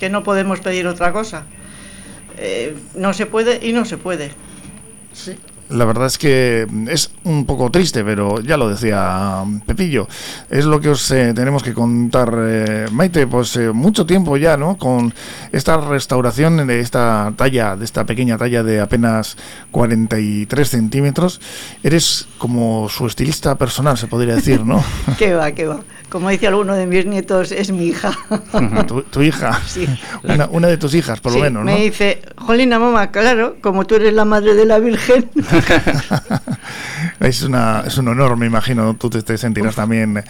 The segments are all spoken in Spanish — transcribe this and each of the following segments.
que no podemos pedir otra cosa. Eh, no se puede y no se puede. Sí. La verdad es que es un poco triste, pero ya lo decía Pepillo, es lo que os eh, tenemos que contar, eh, Maite, pues eh, mucho tiempo ya, ¿no? Con esta restauración de esta talla, de esta pequeña talla de apenas 43 centímetros, eres como su estilista personal, se podría decir, ¿no? qué va, qué va. Como dice alguno de mis nietos, es mi hija. ¿Tu, hija? Sí. Una, de tus hijas, por lo menos, ¿no? Me dice, Jolina, mamá, claro, como tú eres la madre de la Virgen. es, una, es un honor, me imagino, tú te, sentirás también,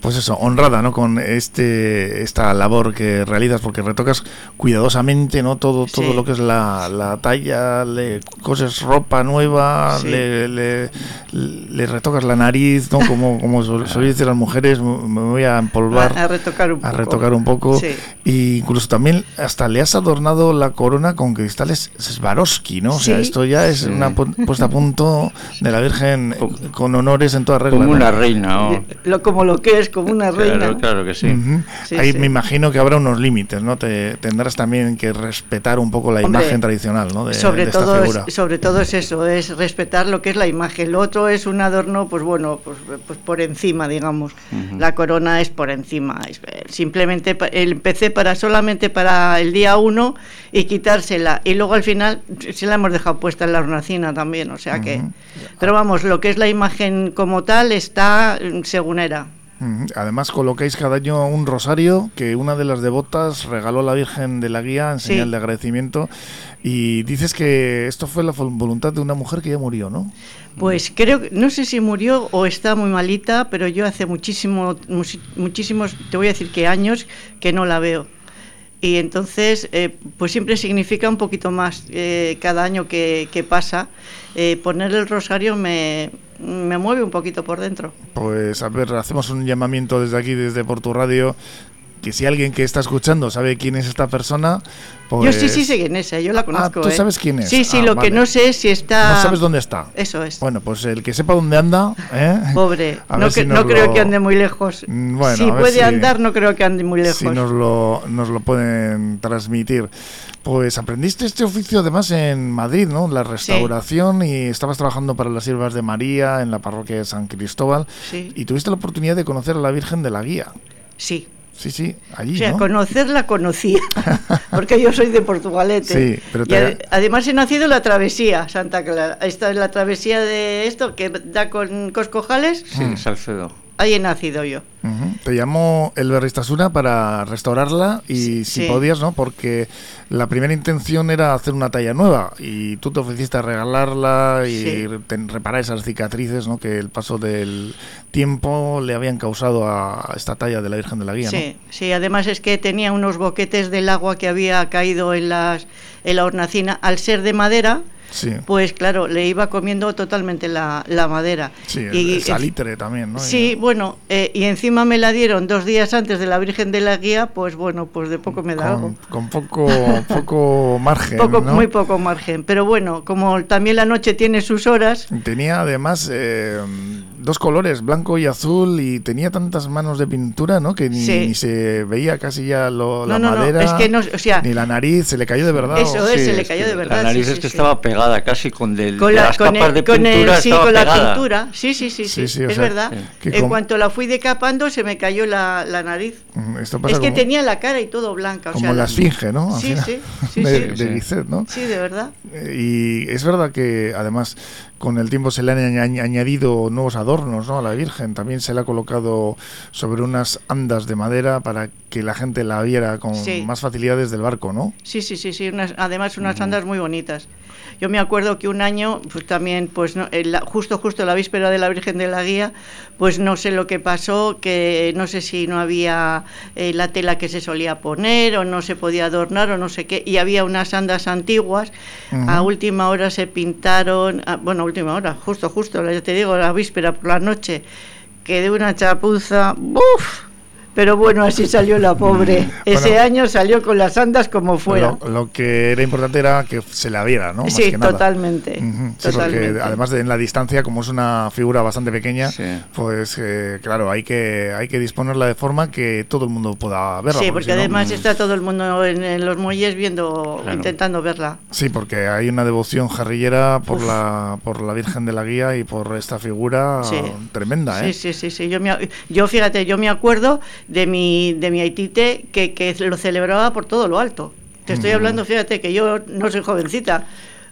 pues eso, honrada, ¿no? Con este esta labor que realizas, porque retocas cuidadosamente, ¿no? Todo, todo lo que es la, la talla, le coses ropa nueva, le, le, retocas la nariz, ¿no? Como, como suelen decir las mujeres, me voy a empolvar. A, retocar un poco. A retocar un poco. Y incluso también hasta le has adornado la corona con cristales Swarovski, ¿no? O sea, esto ya es una puesta a punto de la Virgen con honores en toda regla. Como una reina. Lo, como lo que es, como una reina. Claro que sí. Ahí me imagino que habrá unos límites, ¿no? Te, tendrás también que respetar un poco la imagen tradicional, ¿no? De, sobre, todo Es, sobre todo es eso, es respetar lo que es la imagen. Lo otro es un adorno, pues bueno, pues, pues por encima, digamos. La corona es por encima. Eh, simplemente empecé para solamente para el día uno y quitársela. Y luego al final se la hemos dejado puesta en la hornacina también, o sea que... Pero vamos, lo que es la imagen como tal está mm, según era. Además colocáis cada año un rosario que una de las devotas regaló a la Virgen de la Guía en señal de agradecimiento y dices que esto fue la voluntad de una mujer que ya murió, ¿no? Pues creo, no sé si murió o está muy malita, pero yo hace muchísimo, muchísimos, te voy a decir que años que no la veo y entonces eh, pues siempre significa un poquito más eh, cada año que, pasa. Eh, poner el rosario me, me mueve un poquito por dentro. Pues a ver hacemos un llamamiento desde aquí desde Porto Radio que si alguien que está escuchando sabe quién es esta persona, pues... Yo sí, sí sé quién es, yo la ah, conozco. ¿tú sabes quién es? Sí, sí, ah, lo que no sé es si está... No sabes dónde está. Eso es. Bueno, pues el que sepa dónde anda... ¿eh? Pobre, no, creo que ande muy lejos. Mm, bueno, si puede andar, no creo que ande muy lejos. Si nos lo, nos lo pueden transmitir. Pues aprendiste este oficio además en Madrid, ¿no? La restauración y estabas trabajando para las siervas de María en la parroquia de San Cristóbal. Sí. Y tuviste la oportunidad de conocer a la Virgen de la Guía. Sí. Sí, sí, allí. O sea, conocerla conocía, porque yo soy de Portugalete. Sí, pero además he nacido en la travesía, Santa Clara. Esta es la travesía de esto que da con Coscojales. Sí, Salcedo. Ahí he nacido yo. Te llamó el Berristasuna para restaurarla y si podías, ¿no? Porque la primera intención era hacer una talla nueva y tú te ofreciste a regalarla y reparar esas cicatrices, ¿no? Que el paso del tiempo le habían causado a esta talla de la Virgen de la Guía, Sí, sí. Además es que tenía unos boquetes del agua que había caído en las en la hornacina al ser de madera pues claro, le iba comiendo totalmente la, madera. Sí, y, salitre también, ¿no? Sí, bueno, eh, y encima me la dieron dos días antes de la Virgen de la Guía, pues bueno, pues de poco me da algo. Con poco, poco margen, poco, Muy poco margen, pero bueno, como también la noche tiene sus horas... Tenía además... Eh, dos colores, blanco y azul, y tenía tantas manos de pintura, ¿no? Que ni, se veía casi ya la madera, es que no, o sea, ni la nariz, se le cayó de verdad. Eso es, se le cayó de verdad. La nariz es que estaba pegada casi con, del, con las capas de pintura. sí, con la pintura, sí, sí, sí, sí, es verdad. En cuanto la fui decapando, se me cayó la, la nariz. es que tenía la cara y todo blanca. Como la esfinge, ¿no? Sí, sí, sí, de, de ¿no? Sí, de verdad. Eh, y es verdad que además con el tiempo se le han añadido nuevos adornos ¿no? a la Virgen. También se le ha colocado sobre unas andas de madera para que la gente la viera con más facilidad desde el barco, ¿no? Sí, sí, sí, sí. además unas andas muy bonitas. Yo me acuerdo que un año, pues también, pues no, justo, justo la víspera de la Virgen de la Guía, pues no sé lo que pasó, que no sé si no había eh, la tela que se solía poner o no se podía adornar o no sé qué, y había unas andas antiguas, a última hora se pintaron, ah, bueno, a última hora, justo, justo, ya te digo, la víspera por la noche, que de una chapuza, ¡buf! Pero bueno, así salió la pobre. Ese año salió con las andas como fuera. Lo, que era importante era que se la viera, ¿no? sí, totalmente. porque además de en la distancia, como es una figura bastante pequeña, pues eh, claro, hay que, hay que disponerla de forma que todo el mundo pueda verla. Sí, porque, además está todo el mundo en, los muelles viendo, intentando verla. Sí, porque hay una devoción jarrillera por la por la Virgen de la Guía y por esta figura tremenda, ¿eh? Sí, sí, sí, Yo, yo fíjate, yo me acuerdo de mi, de mi Haitite que, que lo celebraba por todo lo alto. Te estoy hablando, fíjate, que yo no soy jovencita.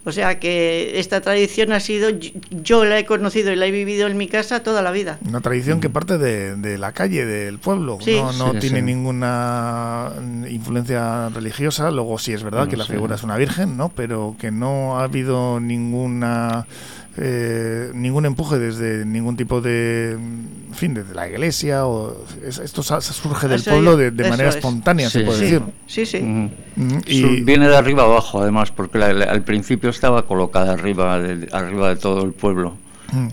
O sea que esta tradición ha sido, yo la he conocido y la he vivido en mi casa toda la vida. Una tradición que parte de, la calle, del pueblo, no, tiene ninguna influencia religiosa, luego sí es verdad que la figura es una virgen, ¿no? pero que no ha habido ninguna eh, ningún empuje desde ningún tipo de fin desde la iglesia o esto surge del pueblo de, manera espontánea se puede decir. Sí sí. Y viene de arriba abajo además porque al principio estaba colocada arriba de, arriba de todo el pueblo.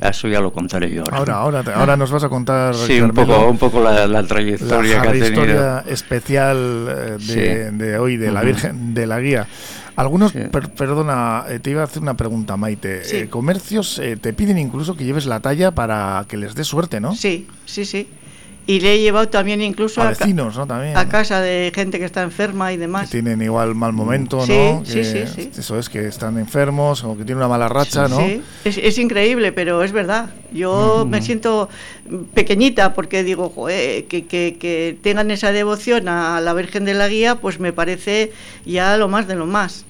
Eso ya lo contaré yo. Ahora, ahora, ahora, nos vas a contar. Sí, un poco, un poco la, trayectoria que ha tenido. historia especial eh, de, hoy de la Virgen de la Guía. Algunos, perdona, eh, te iba a hacer una pregunta, Maite. Eh, comercios eh, te piden incluso que lleves la talla para que les dé suerte, ¿no? Sí, sí, sí. Y le he llevado también incluso a, vecinos, ¿no? También. a casa de gente que está enferma y demás. Que tienen igual mal momento, ¿no? Sí, sí, sí, Eso es, que están enfermos o que tienen una mala racha, ¿no? Sí, es, es increíble, pero es verdad. Yo me siento pequeñita porque digo, que, que, tengan esa devoción a la Virgen de la Guía, pues me parece ya lo más de lo más.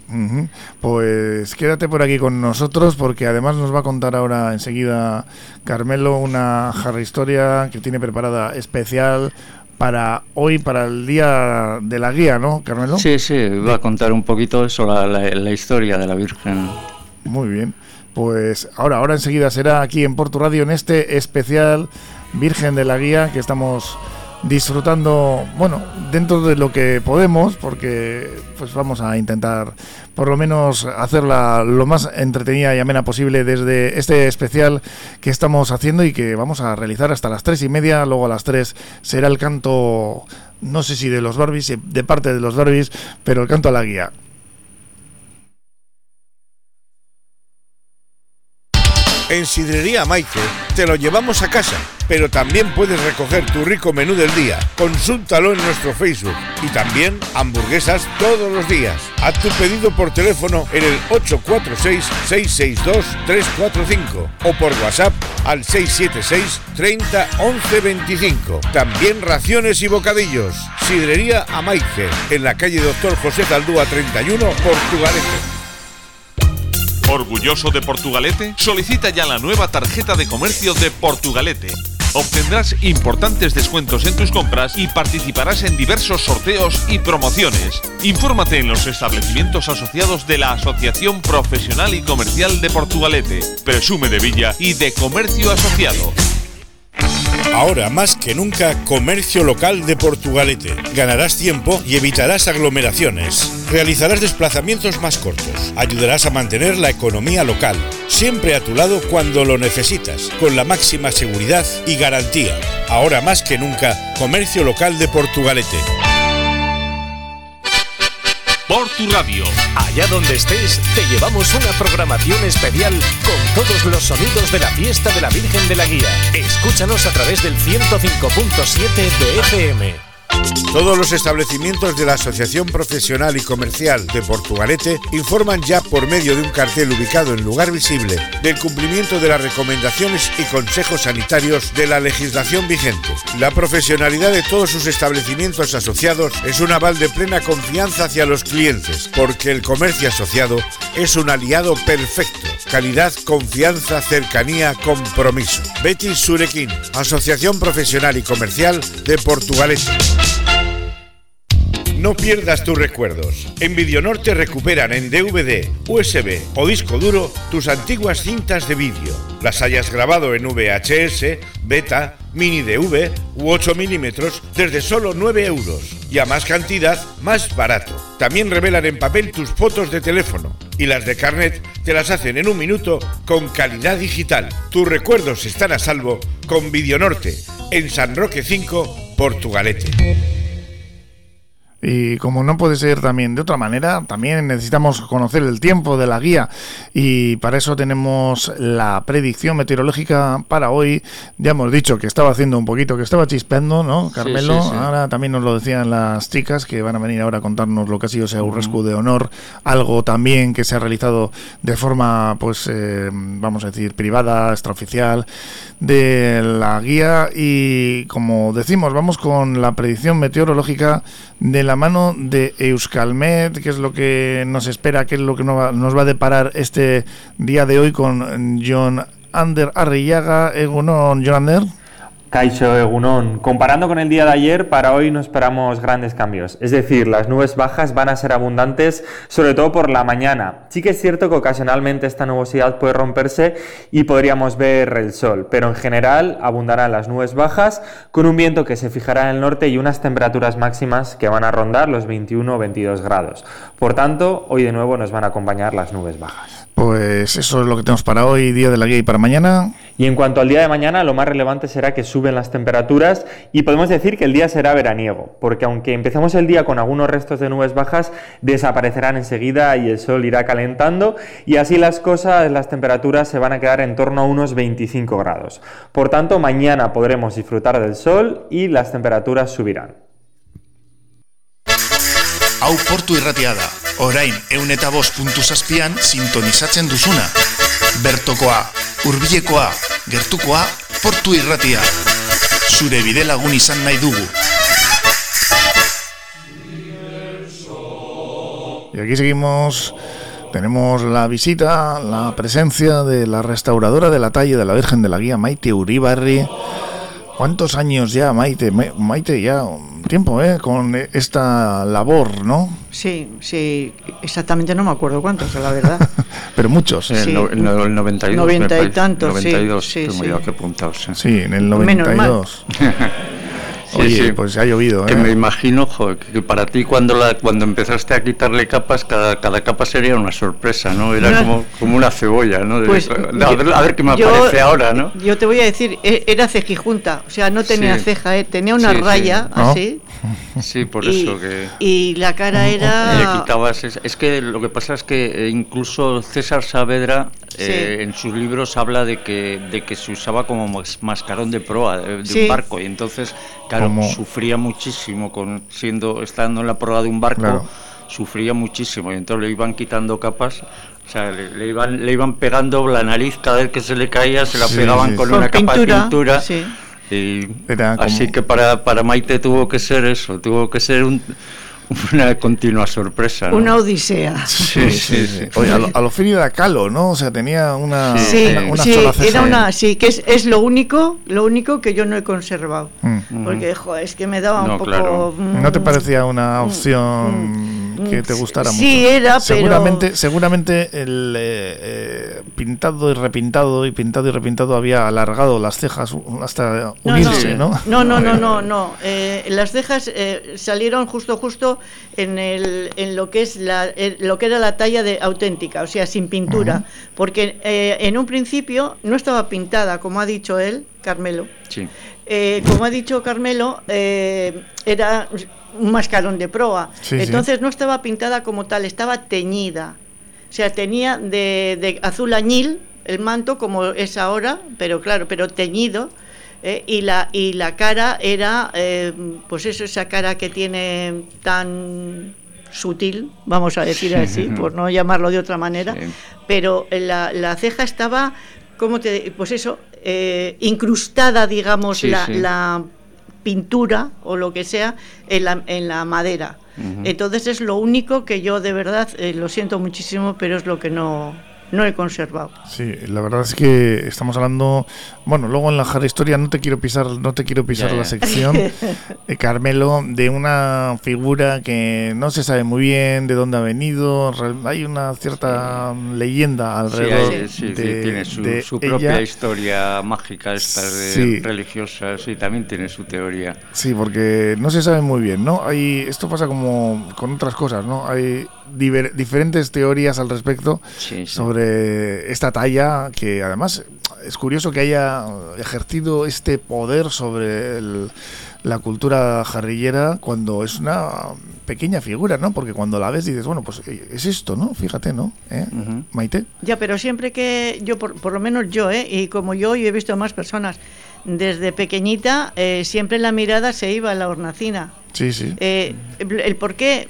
Pues quédate por aquí con nosotros porque además nos va a contar ahora enseguida Carmelo una jarra historia que tiene preparada especial para hoy, para el día de la guía, ¿no, Carmelo? Sí, sí, va a contar un poquito sobre la historia de la Virgen. Muy bien. Pues ahora, ahora enseguida será aquí en Porto Radio en este especial Virgen de la Guía que estamos disfrutando, bueno, dentro de lo que podemos, porque pues vamos a intentar por lo menos hacerla lo más entretenida y amena posible desde este especial que estamos haciendo y que vamos a realizar hasta las tres y media, luego a las tres será el canto, no sé si de los Barbies, de parte de los Barbies, pero el canto a la guía. En Sidrería Maite te lo llevamos a casa, pero también puedes recoger tu rico menú del día. Consúltalo en nuestro Facebook y también hamburguesas todos los días. Haz tu pedido por teléfono en el 846-662-345 o por WhatsApp al 676 30 11 25. También raciones y bocadillos. Sidrería Amaique, en la calle Doctor José Zaldúa 31, Portugalete. ¿Orgulloso de Portugalete? Solicita ya la nueva tarjeta de comercio de Portugalete. Obtendrás importantes descuentos en tus compras y participarás en diversos sorteos y promociones. Infórmate en los establecimientos asociados de la Asociación Profesional y Comercial de Portugalete, Presume de Villa y de Comercio Asociado. Ahora más que nunca, comercio local de Portugalete. Ganarás tiempo y evitarás aglomeraciones. Realizarás desplazamientos más cortos. Ayudarás a mantener la economía local. Siempre a tu lado cuando lo necesitas, con la máxima seguridad y garantía. Ahora más que nunca, comercio local de Portugalete. Por tu radio. Allá donde estés, te llevamos una programación especial con todos los sonidos de la fiesta de la Virgen de la Guía. Escúchanos a través del 105.7 de FM. Todos los establecimientos de la Asociación Profesional y Comercial de Portugalete informan ya por medio de un cartel ubicado en lugar visible del cumplimiento de las recomendaciones y consejos sanitarios de la legislación vigente. La profesionalidad de todos sus establecimientos asociados es un aval de plena confianza hacia los clientes, porque el comercio asociado es un aliado perfecto. Calidad, confianza, cercanía, compromiso. Betis Surequín, Asociación Profesional y Comercial de Portugalete. No pierdas tus recuerdos. En Videonorte recuperan en DVD, USB o disco duro tus antiguas cintas de vídeo. Las hayas grabado en VHS, beta, mini DV u 8 milímetros desde solo 9 euros. Y a más cantidad, más barato. También revelan en papel tus fotos de teléfono. Y las de carnet te las hacen en un minuto con calidad digital. Tus recuerdos están a salvo con Videonorte en San Roque 5 Portugalete. Y como no puede ser también de otra manera, también necesitamos conocer el tiempo de la guía y para eso tenemos la predicción meteorológica para hoy. Ya hemos dicho que estaba haciendo un poquito, que estaba chispeando, ¿no, Carmelo? Ahora también nos lo decían las chicas que van a venir ahora a contarnos lo que ha sido ese Urrescu de honor, algo también que se ha realizado de forma, pues, eh, vamos a decir, privada, extraoficial de la guía y como decimos, vamos con la predicción meteorológica de la mano de Euskalmet, que es lo que nos espera, que es lo que nos va a deparar este día de hoy con John Ander Arrillaga. Egunon, John Ander. Caixo Egunon, comparando con el día de ayer, para hoy no esperamos grandes cambios. Es decir, las nubes bajas van a ser abundantes, sobre todo por la mañana. Sí que es cierto que ocasionalmente esta nubosidad puede romperse y podríamos ver el sol, pero en general abundarán las nubes bajas con un viento que se fijará en el norte y unas temperaturas máximas que van a rondar los 21 o 22 grados. Por tanto, hoy de nuevo nos van a acompañar las nubes bajas. Pues eso es lo que tenemos para hoy, día de la guía y para mañana. Y en cuanto al día de mañana, lo más relevante será que suben las temperaturas y podemos decir que el día será veraniego, porque aunque empezamos el día con algunos restos de nubes bajas, desaparecerán enseguida y el sol irá calentando y así las cosas, las temperaturas se van a quedar en torno a unos 25 grados. Por tanto, mañana podremos disfrutar del sol y las temperaturas subirán. Au portu irratiada, orain eun eta bost puntu zazpian sintonizatzen duzuna. Bertokoa, hurbilekoa, gertukoa, portu irratia. Zure bide lagun. Y aquí seguimos, tenemos la visita, la presencia de la restauradora de la talla de la Virgen de la Guía, Maite Uribarri. ¿Cuántos años ya, Maite? Ma- Maite, ya un tiempo, ¿eh? Con esta labor, ¿no? Sí, sí, exactamente no me acuerdo cuántos, la verdad. Pero muchos. El, Sí. no- en el 92. me Noventa y parece. tantos, sí, 92, sí, tengo sí. yo aquí apuntado, sí. Sí, en el Menos mal. 92. Sí, Oye, sí. pues ha llovido, Que me ¿eh? imagino, que para ti cuando la, cuando empezaste a quitarle capas, cada, cada capa sería una sorpresa, ¿no? Era No. como, como una cebolla, ¿no? De- Pues, a, ver, a ver qué me yo- aparece ahora, ¿no? Yo te voy a decir, e- era cejijunta, o sea, no tenía Sí. ceja, ¿eh? tenía una Sí, sí. raya ¿No? así. Sí, por y, eso que... y la cara Le era... quitabas es, es que lo que pasa es que eh, incluso César Saavedra eh, Sí. en sus libros habla de que de que se usaba como mas- mascarón de proa de, de Sí. un barco y entonces claro Como- sufría muchísimo con siendo estando en la proa de un barco Claro. sufría muchísimo y entonces le iban quitando capas o sea, le, le iban, le iban pegando la nariz cada vez que se le caía, se la Sí, pegaban sí, con sí. una capa de pintura, pintura. sí. Y Era como- Así que para, para Maite tuvo que ser eso, tuvo que ser un- una continua sorpresa. ¿no? Una odisea. Sí, sí, sí. Oye, a lo, a lo Kahlo, ¿no? O sea, tenía una, Sí, una, una sí, era una, sí, que es, es lo único, lo único que yo no he conservado. Mm. Porque, joder, es que me daba No, un poco... claro. mm, ¿No te parecía una opción que te gustara mucho? Sí, era, pero- seguramente, Seguramente el eh, eh, pintado y repintado y pintado y repintado había alargado las cejas hasta No, unirse, ¿no? No, no, no, no, no. Eh, las cejas eh, salieron justo, justo en, el, en lo que es la, eh, lo que era la talla de auténtica, o sea, sin pintura, porque eh, en un principio no estaba pintada, como ha dicho él, Carmelo. Sí. Eh, como ha dicho Carmelo, eh, era un mascarón de proa. Sí, sí. Entonces no estaba pintada como tal, estaba teñida. O sea, tenía de, de azul añil el manto como es ahora, pero claro, pero teñido. eh, y, la, y la cara era, eh, pues eso, esa cara que tiene tan sutil, vamos a decir así, por no llamarlo de otra manera, Sí. pero la, la ceja estaba, ¿cómo te Pues eso, eh, incrustada, digamos, Sí, la, sí. la pintura o lo que sea en la, en la madera. Entonces es lo único que yo de verdad, eh, lo siento muchísimo, pero es lo que no, no he conservado. Sí, la verdad es que estamos hablando, bueno, luego en la jara historia no te quiero pisar, no te quiero pisar Ya, la ya. sección, eh, Carmelo, de una figura que no se sabe muy bien de dónde ha venido, hay una cierta leyenda alrededor sí, sí, de, tiene su, de su ella. propia historia mágica esta de Sí. religiosa, sí, también tiene su teoría. Sí, porque no se sabe muy bien, ¿no? Hay, esto pasa como con otras cosas, ¿no? Hay diver- diferentes teorías al respecto Sí, sí. sobre esta talla que además es curioso que haya ejercido este poder sobre el la cultura jarrillera cuando es una pequeña figura, ¿no? Porque cuando la ves dices, bueno, pues eh, es esto, ¿no? Fíjate, ¿no? ¿Eh? Maite. Ya, pero siempre que yo, por, por, lo menos yo, ¿eh? Y como yo, yo he visto a más personas, desde pequeñita, eh, siempre la mirada se iba a la hornacina. Sí, sí. Eh, el por qué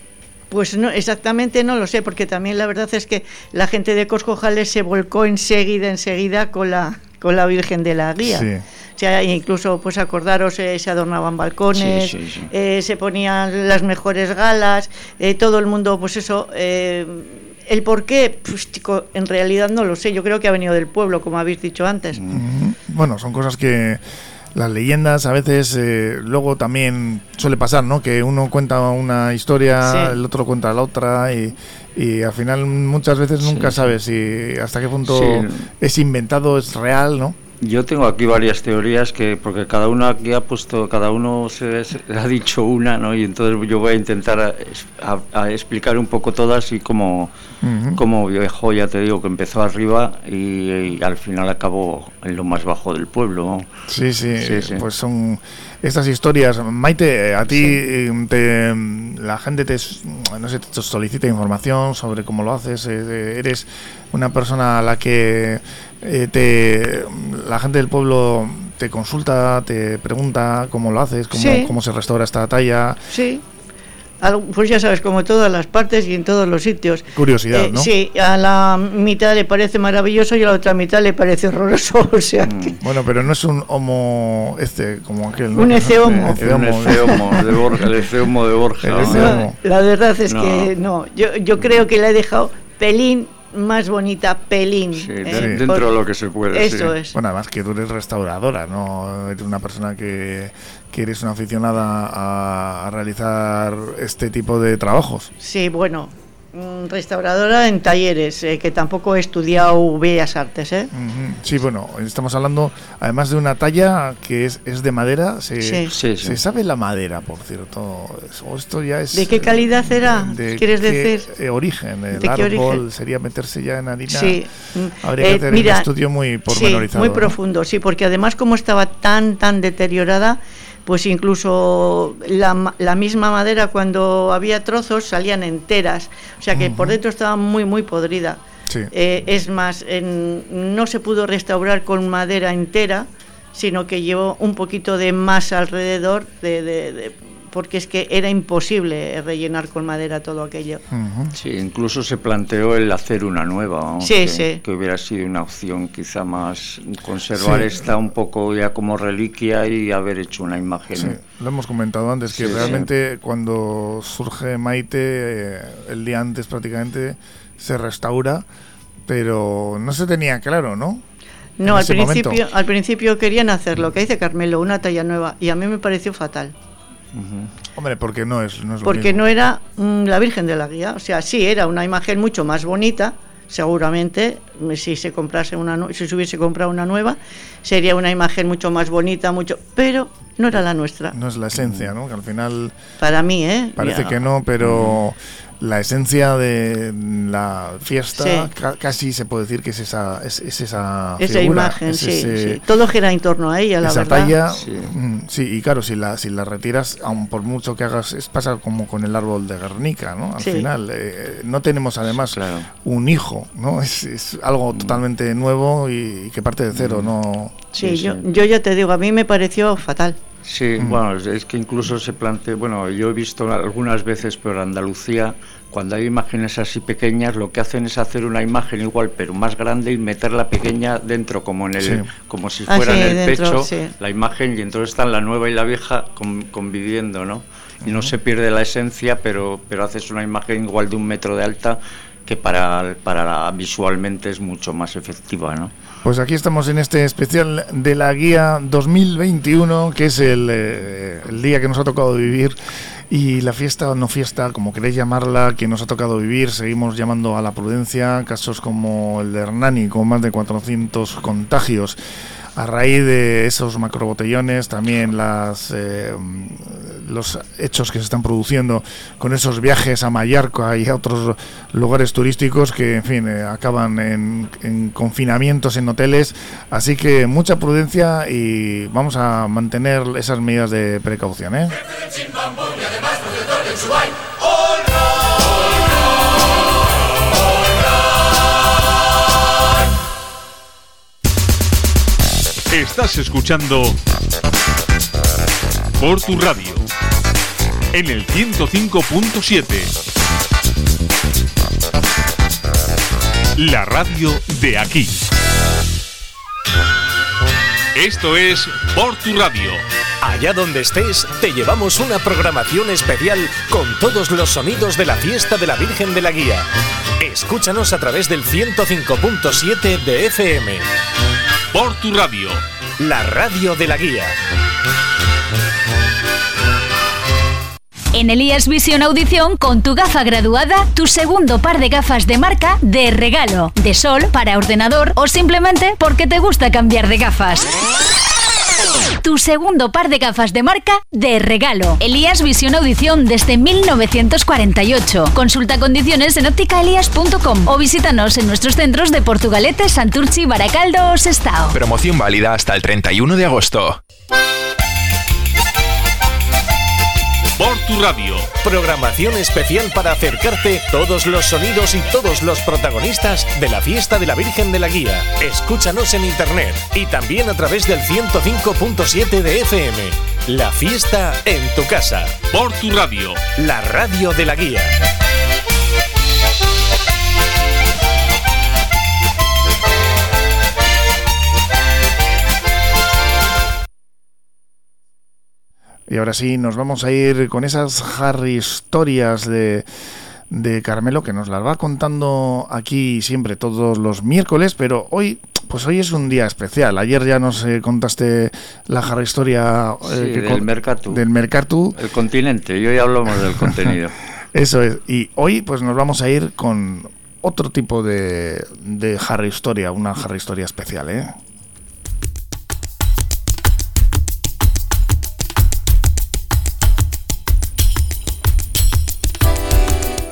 pues no, exactamente no lo sé, porque también la verdad es que la gente de Coscojales se volcó enseguida, enseguida con la, con la Virgen de la Guía. O sea, incluso, pues acordaros, eh, se adornaban balcones, eh, se ponían las mejores galas, eh, todo el mundo, pues eso. el por qué, pues chico, en realidad no lo sé. Yo creo que ha venido del pueblo, como habéis dicho antes. Bueno, son cosas que las leyendas a veces eh, luego también suele pasar, ¿no? Que uno cuenta una historia, el otro cuenta la otra y, y, al final muchas veces nunca sabes si hasta qué punto es inventado, es real, ¿no? Yo tengo aquí varias teorías que porque cada uno aquí ha puesto, cada uno se, ha dicho una, ¿no? Y entonces yo voy a intentar a, explicar un poco todas y cómo, cómo viejo, ya te digo, que empezó arriba y, al final acabó en lo más bajo del pueblo. Sí, sí, pues son estas historias. Maite, a ti te, la gente te, no sé, te solicita información sobre cómo lo haces, eh, eres una persona a la que eh, te, la gente del pueblo te consulta, te pregunta cómo lo haces, cómo, cómo se restaura esta talla. Sí. Pues ya sabes, como todas las partes y en todos los sitios. Curiosidad, eh, ¿no? Sí, a la mitad le parece maravilloso y a la otra mitad le parece horroroso. O sea mm. Bueno, pero no es un homo, este, como aquel. ¿no? Un eceomo. Un eceomo de Borja. El eceomo de Borja. la verdad es que no. Yo, yo creo que le he dejado pelín más bonita pelín. ¿eh? dentro de lo que se puede. Eso es. Bueno, además que tú eres restauradora, ¿no? Eres una persona que, que eres una aficionada a, a, realizar este tipo de trabajos. Sí, bueno, restauradora en talleres, eh, que tampoco he estudiado Bellas Artes. ¿eh? Sí, bueno, estamos hablando además de una talla que es, es de madera. Se, sí. se sabe la madera, por cierto. Esto ya es, ¿De qué calidad será? ¿Quieres decir? Eh, origen. El árbol sería meterse ya en harina. Sí. Habría que hacer un estudio muy pormenorizado. muy profundo, sí, porque además como estaba tan, tan deteriorada, pues incluso la, la, misma madera cuando había trozos salían enteras, o sea que por dentro estaba muy, muy podrida. Eh, es más, no se pudo restaurar con madera entera, sino que llevó un poquito de masa alrededor de porque es que era imposible rellenar con madera todo aquello. Sí, incluso se planteó el hacer una nueva, sí, que, hubiera sido una opción quizá más conservar esta un poco ya como reliquia y haber hecho una imagen. Sí, lo hemos comentado antes, que realmente cuando surge Maite, eh, el día antes prácticamente se restaura, pero no se tenía claro, ¿no? No, al principio, al principio querían hacer lo que dice Carmelo, una talla nueva, y a mí me pareció fatal. Hombre, porque no es, no Porque no era mm, la Virgen de la Guía. O sea, sí, era una imagen mucho más bonita, seguramente, si se comprase una si se hubiese comprado una nueva, sería una imagen mucho más bonita, mucho, pero no era la nuestra. No es la esencia, ¿no? Que al final para mí, ¿eh? Parece que no, pero la esencia de la fiesta casi se puede decir que es esa es, esa, esa imagen sí, todo gira en torno a ella la esa verdad. talla mm, sí. y claro si la si la retiras aun por mucho que hagas es pasa como con el árbol de Guernica no al final eh, no tenemos además un hijo no es, es algo mm. totalmente nuevo y, que parte de cero mm. no sí, yo, yo ya te digo a mí me pareció fatal. Sí, bueno, es que incluso se plantea, bueno, yo he visto algunas veces por Andalucía, cuando hay imágenes así pequeñas, lo que hacen es hacer una imagen igual, pero más grande y meterla pequeña dentro, como en el, como si ah, fuera en el pecho, la imagen, y entonces están la nueva y la vieja conviviendo, ¿no? Y no se pierde la esencia, pero, pero haces una imagen igual de un metro de alta que para, para visualmente es mucho más efectiva, ¿no? Pues aquí estamos en este especial de la guía 2021, que es el, eh, el día que nos ha tocado vivir y la fiesta o no fiesta, como queréis llamarla, que nos ha tocado vivir, seguimos llamando a la prudencia, casos como el de Hernani, con más de 400 contagios a raíz de esos macrobotellones, también las eh, los hechos que se están produciendo con esos viajes a Mallorca y a otros lugares turísticos que, en fin, eh, acaban en, en, confinamientos en hoteles. Así que mucha prudencia y vamos a mantener esas medidas de precaución. ¿eh? Estás escuchando por tu radio en el 105.7. La radio de aquí. Esto es por tu radio. Allá donde estés, te llevamos una programación especial con todos los sonidos de la fiesta de la Virgen de la Guía. Escúchanos a través del 105.7 de FM. Por tu radio. La radio de la guía. En Elías Visión Audición, con tu gafa graduada, tu segundo par de gafas de marca de regalo, de sol, para ordenador o simplemente porque te gusta cambiar de gafas. Tu segundo par de gafas de marca de regalo. Elías Visión Audición desde 1948. Consulta condiciones en ópticaelías.com o visítanos en nuestros centros de Portugalete, Santurchi, Baracaldo o Sestao. Promoción válida hasta el 31 de agosto. Por tu radio. Programación especial para acercarte todos los sonidos y todos los protagonistas de la fiesta de la Virgen de la Guía. Escúchanos en internet y también a través del 105.7 de FM. La fiesta en tu casa. Por tu radio. La radio de la Guía. Y ahora sí, nos vamos a ir con esas Harry historias de, de Carmelo que nos las va contando aquí siempre todos los miércoles, pero hoy pues hoy es un día especial. Ayer ya nos eh, contaste la Harry historia eh, que del Mercatu. Del Mercatu. El continente, y hoy hablamos del contenido. Eso es. Y hoy pues nos vamos a ir con otro tipo de, de Harry historia, una Harry historia especial, ¿eh?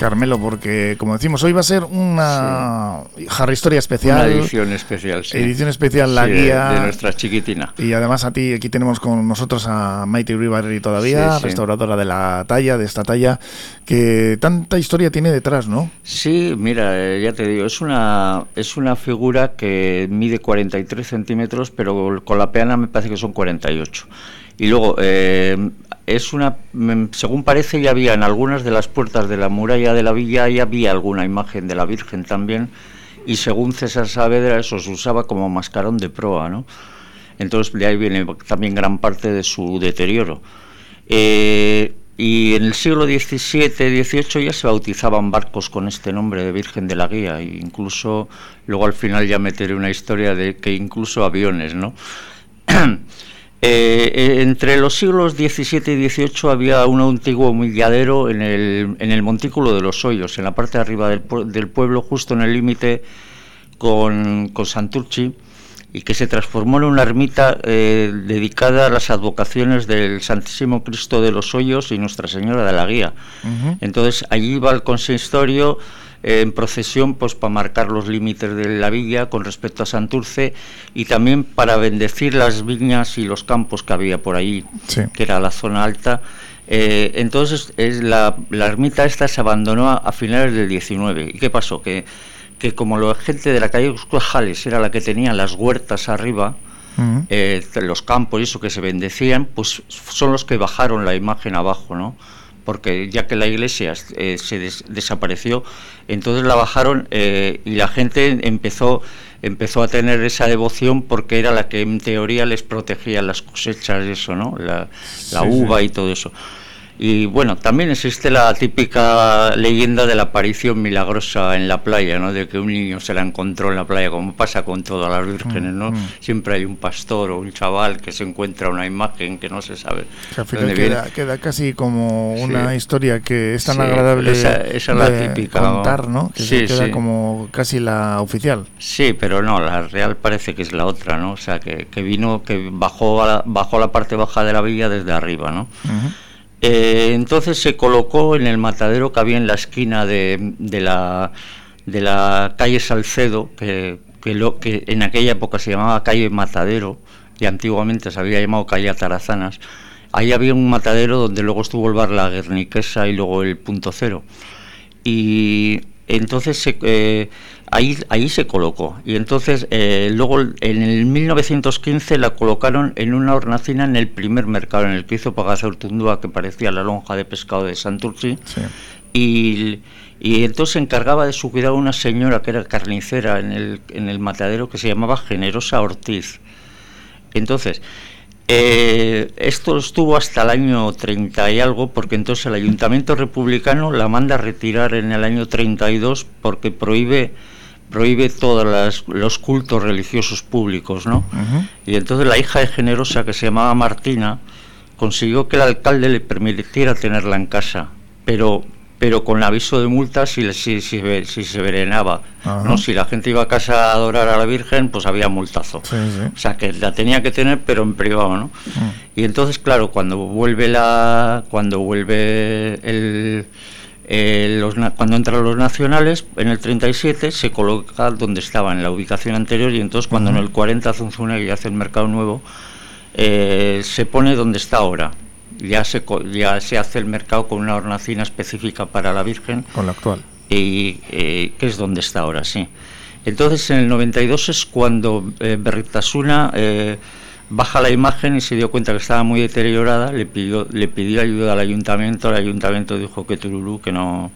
Carmelo, porque como decimos, hoy va a ser una sí. Harry Historia especial. Una edición especial, sí. Edición especial, la sí, guía. De nuestra chiquitina. Y además a ti, aquí tenemos con nosotros a Maite Uribarri todavía, sí, restauradora de la talla, de esta talla, que tanta historia tiene detrás, ¿no? Sí, mira, eh, ya te digo, es una, es una figura que mide 43 centímetros, pero con la peana me parece que son 48. Y luego, eh, es una, según parece, ya había en algunas de las puertas de la muralla de la villa, ya había alguna imagen de la Virgen también, y según César Saavedra eso se usaba como mascarón de proa, ¿no? Entonces de ahí viene también gran parte de su deterioro. Eh, y en el siglo XVII, XVIII ya se bautizaban barcos con este nombre de Virgen de la Guía, e incluso luego al final ya meteré una historia de que incluso aviones, ¿no? Eh, entre los siglos XVII y XVIII había un antiguo humilladero en el, en el Montículo de los Hoyos, en la parte de arriba del, del pueblo, justo en el límite con, con, Santurchi, y que se transformó en una ermita eh, dedicada a las advocaciones del Santísimo Cristo de los Hoyos y Nuestra Señora de la Guía. Uh -huh. Entonces allí iba el consistorio en procesión pues para marcar los límites de la villa con respecto a Santurce y también para bendecir las viñas y los campos que había por allí, sí. que era la zona alta. Eh, entonces es la, la, ermita esta se abandonó a, a, finales del 19. ¿Y qué pasó? Que, que como la gente de la calle Jales era la que tenía las huertas arriba, uh -huh. eh, los campos y eso que se bendecían, pues son los que bajaron la imagen abajo, ¿no? Porque ya que la iglesia eh, se des desapareció, entonces la bajaron eh, y la gente empezó empezó a tener esa devoción porque era la que en teoría les protegía las cosechas eso, ¿no? La, la uva y todo eso. Y bueno, también existe la típica leyenda de la aparición milagrosa en la playa, ¿no? De que un niño se la encontró en la playa, como pasa con todas las vírgenes, ¿no? Mm, mm. Siempre hay un pastor o un chaval que se encuentra una imagen que no se sabe. Que al final dónde queda, queda casi como Sí. una historia que es tan Sí, agradable esa- esa es la de típica, contar, ¿no? Que se Sí, queda sí. como casi la oficial. Sí, pero no, la real parece que es la otra, ¿no? O sea, que, que vino, que bajó a la, bajó a la parte baja de la villa desde arriba, ¿no? Eh, entonces se colocó en el matadero que había en la esquina de, la, de la calle Salcedo, que, que, lo, que en aquella época se llamaba calle Matadero, y antiguamente se había llamado calle Atarazanas. Ahí había un matadero donde luego estuvo el bar La Guerniquesa y luego el Punto Cero. Y entonces se, eh, ahí, ahí se colocó. Y entonces eh, luego en el 1915 la colocaron en una hornacina en el primer mercado, en el que hizo Pagasa Urtundúa, que parecía la lonja de pescado de Santurci. Y, y entonces se encargaba de su cuidado una señora que era carnicera en el, en el matadero que se llamaba Generosa Ortiz. Entonces, eh, esto estuvo hasta el año 30 y algo, porque entonces el ayuntamiento republicano la manda a retirar en el año 32 porque prohíbe prohíbe todos los cultos religiosos públicos, ¿no? Y entonces la hija de Generosa, que se llamaba Martina, consiguió que el alcalde le permitiera tenerla en casa, pero pero con aviso de multa si, si, si, si se verenaba. Ajá. ¿no? Si la gente iba a casa a adorar a la Virgen, pues había multazo. Sí, sí. O sea, que la tenía que tener, pero en privado, ¿no? Y entonces, claro, cuando vuelve la, cuando vuelve el, eh, los cuando entran los nacionales, en el 37 se coloca donde estaba, en la ubicación anterior, y entonces cuando en el 40 Zunzunegui hace el mercado nuevo, eh, se pone donde está ahora. Ya se, ya se hace el mercado con una hornacina específica para la Virgen Con la actual. y eh, que es donde está ahora, sí. Entonces en el 92 es cuando eh, Berritasuna eh, baja la imagen y se dio cuenta que estaba muy deteriorada, le pidió, le pidió ayuda al ayuntamiento, el ayuntamiento dijo que tururú, que no...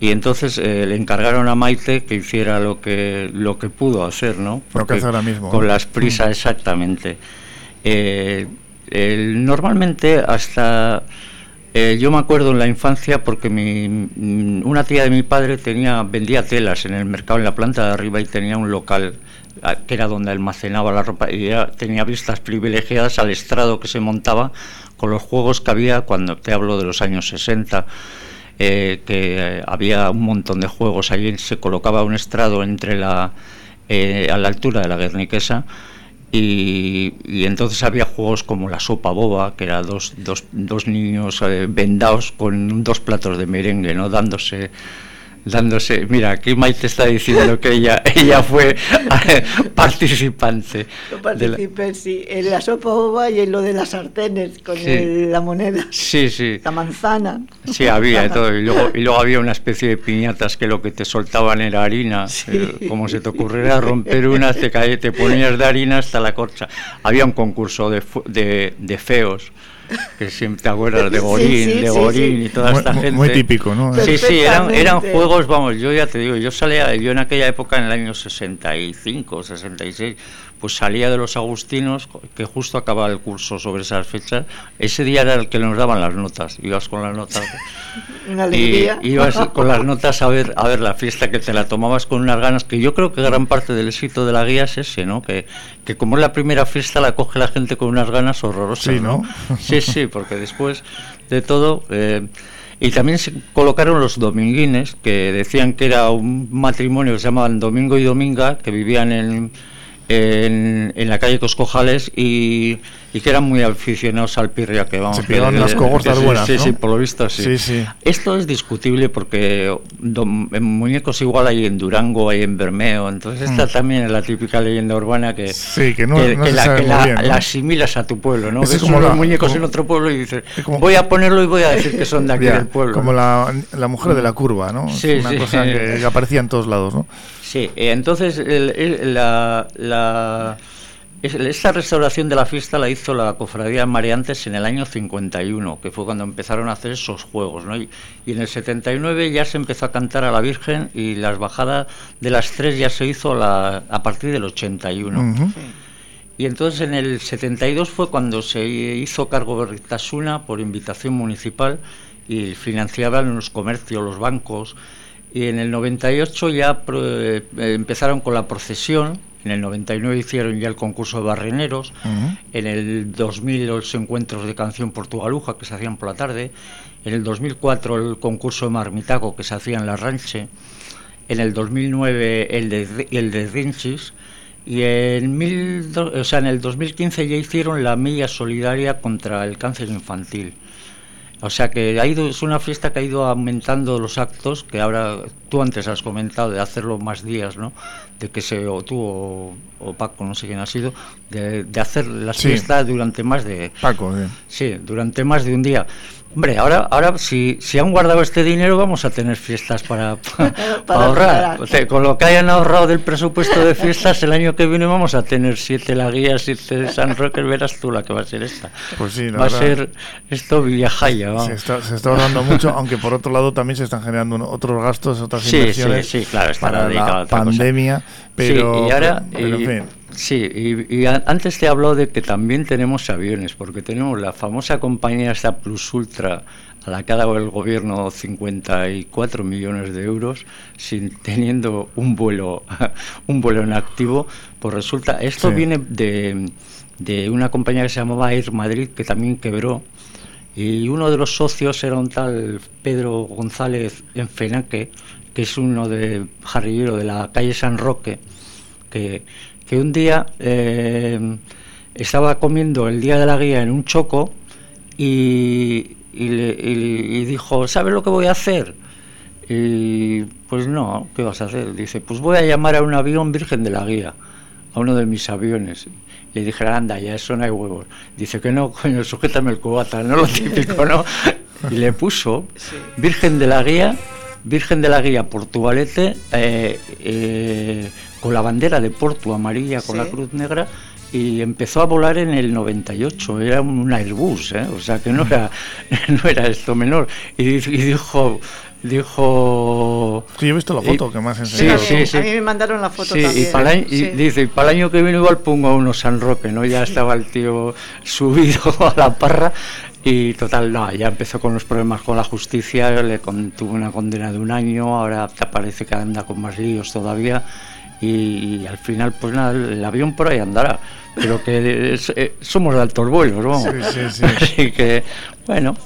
Y entonces eh, le encargaron a Maite que hiciera lo que lo que pudo hacer, ¿no? Lo que hace ahora mismo, Con las prisas, exactamente. Eh, el- normalmente hasta eh, yo me acuerdo en la infancia porque mi, mm, una tía de mi padre tenía vendía telas en el mercado en la planta de arriba y tenía un local que era donde almacenaba la ropa y era- tenía vistas privilegiadas al estrado que se montaba con los juegos que había cuando te hablo de los años 60 eh, que eh, había un montón de juegos allí se colocaba un estrado entre la eh, a la altura de la Guerniquesa y, y entonces había juegos como la sopa boba, que era dos, dos, dos niños eh, vendados con dos platos de merengue, ¿no? Dándose, dándose. Mira, aquí Maite está diciendo que ella, ella fue participante. Yo de la- participé, sí, en la sopa boba y en lo de las sartenes con Sí. el- la moneda, Sí, sí. la manzana. Sí, había de todo. Y luego, y luego había una especie de piñatas que lo que te soltaban era harina. Eh, como se te ocurriera romper una, te, cae- te ponías de harina hasta la corcha. Había un concurso de, de, de feos. Que siempre te acuerdas de Gorín, sí, de sí, Gorín sí. y toda Muy- esta muy- gente. muy típico, ¿no? Sí, sí, eran, eran juegos, vamos, yo ya te digo, yo salía, yo en aquella época, en el año 65, 66, pues salía de los agustinos, que justo acababa el curso sobre esas fechas. Ese día era el que nos daban las notas, ibas con las notas. Una alegría. Y ibas con las notas a ver, a ver la fiesta, que te la tomabas con unas ganas, que yo creo que gran parte del éxito de la guía es ese, ¿no? Que, que como es la primera fiesta, la coge la gente con unas ganas horrorosas. Sí, ¿no? Sí, sí, porque después de todo... eh, y también se colocaron los dominguines, que decían que era un matrimonio que se llamaban Domingo y Dominga, que vivían en, en, en la calle Coscojales y, y que eran muy aficionados al pirria, que vamos Se pegaban unas cogortas buenas, Sí, ¿no? sí, por lo visto sí. Sí, sí. Esto es discutible porque en muñecos igual hay en Durango, hay en Bermeo, entonces esta Mm. también es la típica leyenda urbana que, Sí, que no- no que se la, sabe que muy la- bien, ¿no? la asimilas a tu pueblo, ¿no? Eso Ves como unos la- muñecos como- en otro pueblo y dices, como- voy a ponerlo y voy a decir que son de aquí Ya, del pueblo. Como la, la mujer de la curva, ¿no? Es Sí, una cosa que, que aparecía en todos lados, ¿no? Sí, eh, entonces el- el- la, la- esta restauración de la fiesta la hizo la Cofradía de Mareantes en el año 51, que fue cuando empezaron a hacer esos juegos. ¿no? Y, en el 79 ya se empezó a cantar a la Virgen y las bajadas de las tres ya se hizo a partir del 81. Y entonces en el 72 fue cuando se hizo cargo de Ritasuna por invitación municipal y financiaban los comercios, los bancos. Y en el 98 ya eh, empezaron con la procesión en el 99 hicieron ya el concurso de barreneros. En el 2000 los encuentros de canción portugaluja que se hacían por la tarde. En el 2004 el concurso de marmitaco que se hacía en la ranche. En el 2009 el de, el de Rinchis. Y en, mil, o sea, en el 2015 ya hicieron la milla solidaria contra el cáncer infantil. O sea que ha ido, es una fiesta que ha ido aumentando los actos, que ahora tú antes has comentado de hacerlo más días, ¿no? De que se, o tú o, Paco, no sé quién ha sido, de, hacer las fiestas durante más de... Paco, sí. Sí, durante más de un día. Hombre, ahora, ahora si, si han guardado este dinero vamos a tener fiestas para, ahorrar. con lo que hayan ahorrado del presupuesto de fiestas, el año que viene vamos a tener siete laguías, siete San Roque, verás tú la que va a ser esta. Pues sí, va a ser esto Villajaya. Se está, se está ahorrando mucho, aunque por otro lado también se están generando otros gastos, otras inversiones sí, sí, claro, para la pandemia. Pero, y ahora, Sí, y, antes te habló de que también tenemos aviones, porque tenemos la famosa compañía esta Plus Ultra, a la que ha dado el gobierno 54 millones de euros, sin teniendo un vuelo, un vuelo en activo. Pues resulta, esto viene de, de una compañía que se llamaba Air Madrid, que también quebró, y uno de los socios era un tal Pedro González Enfenaque, que es uno de jarrillero de la calle San Roque, que que un día eh, estaba comiendo el día de la guía en un choco y, dijo, ¿sabes lo que voy a hacer? Y pues no, ¿qué vas a hacer? Dice, pues voy a llamar a un avión Virgen de la Guía, a uno de mis aviones. Le dije, anda, ya eso no hay huevos. Dice que no, coño, sujétame el cubata, no lo típico, ¿no? Y le puso Virgen de la Guía, Virgen de la Guía Portugalete, eh, eh, con la bandera de Porto amarilla con la cruz negra y empezó a volar en el 98, era un Airbus, ¿eh? o sea que no era, no era esto menor. Y, dijo, dijo... Sí, he visto la foto que me has enseñado. Sí, sí, A mí me mandaron la foto también. Y, para el, y dice, y para el año que viene igual pongo a uno San Roque, ¿no? Ya estaba el tío subido a la parra y total, no, ya empezó con los problemas con la justicia, le tuvo una condena de un año, ahora te parece que anda con más líos todavía y, al final pues nada, el avión por ahí andará, pero que eh, somos de altos vuelos, vamos. Sí, sí, sí. Así que, bueno,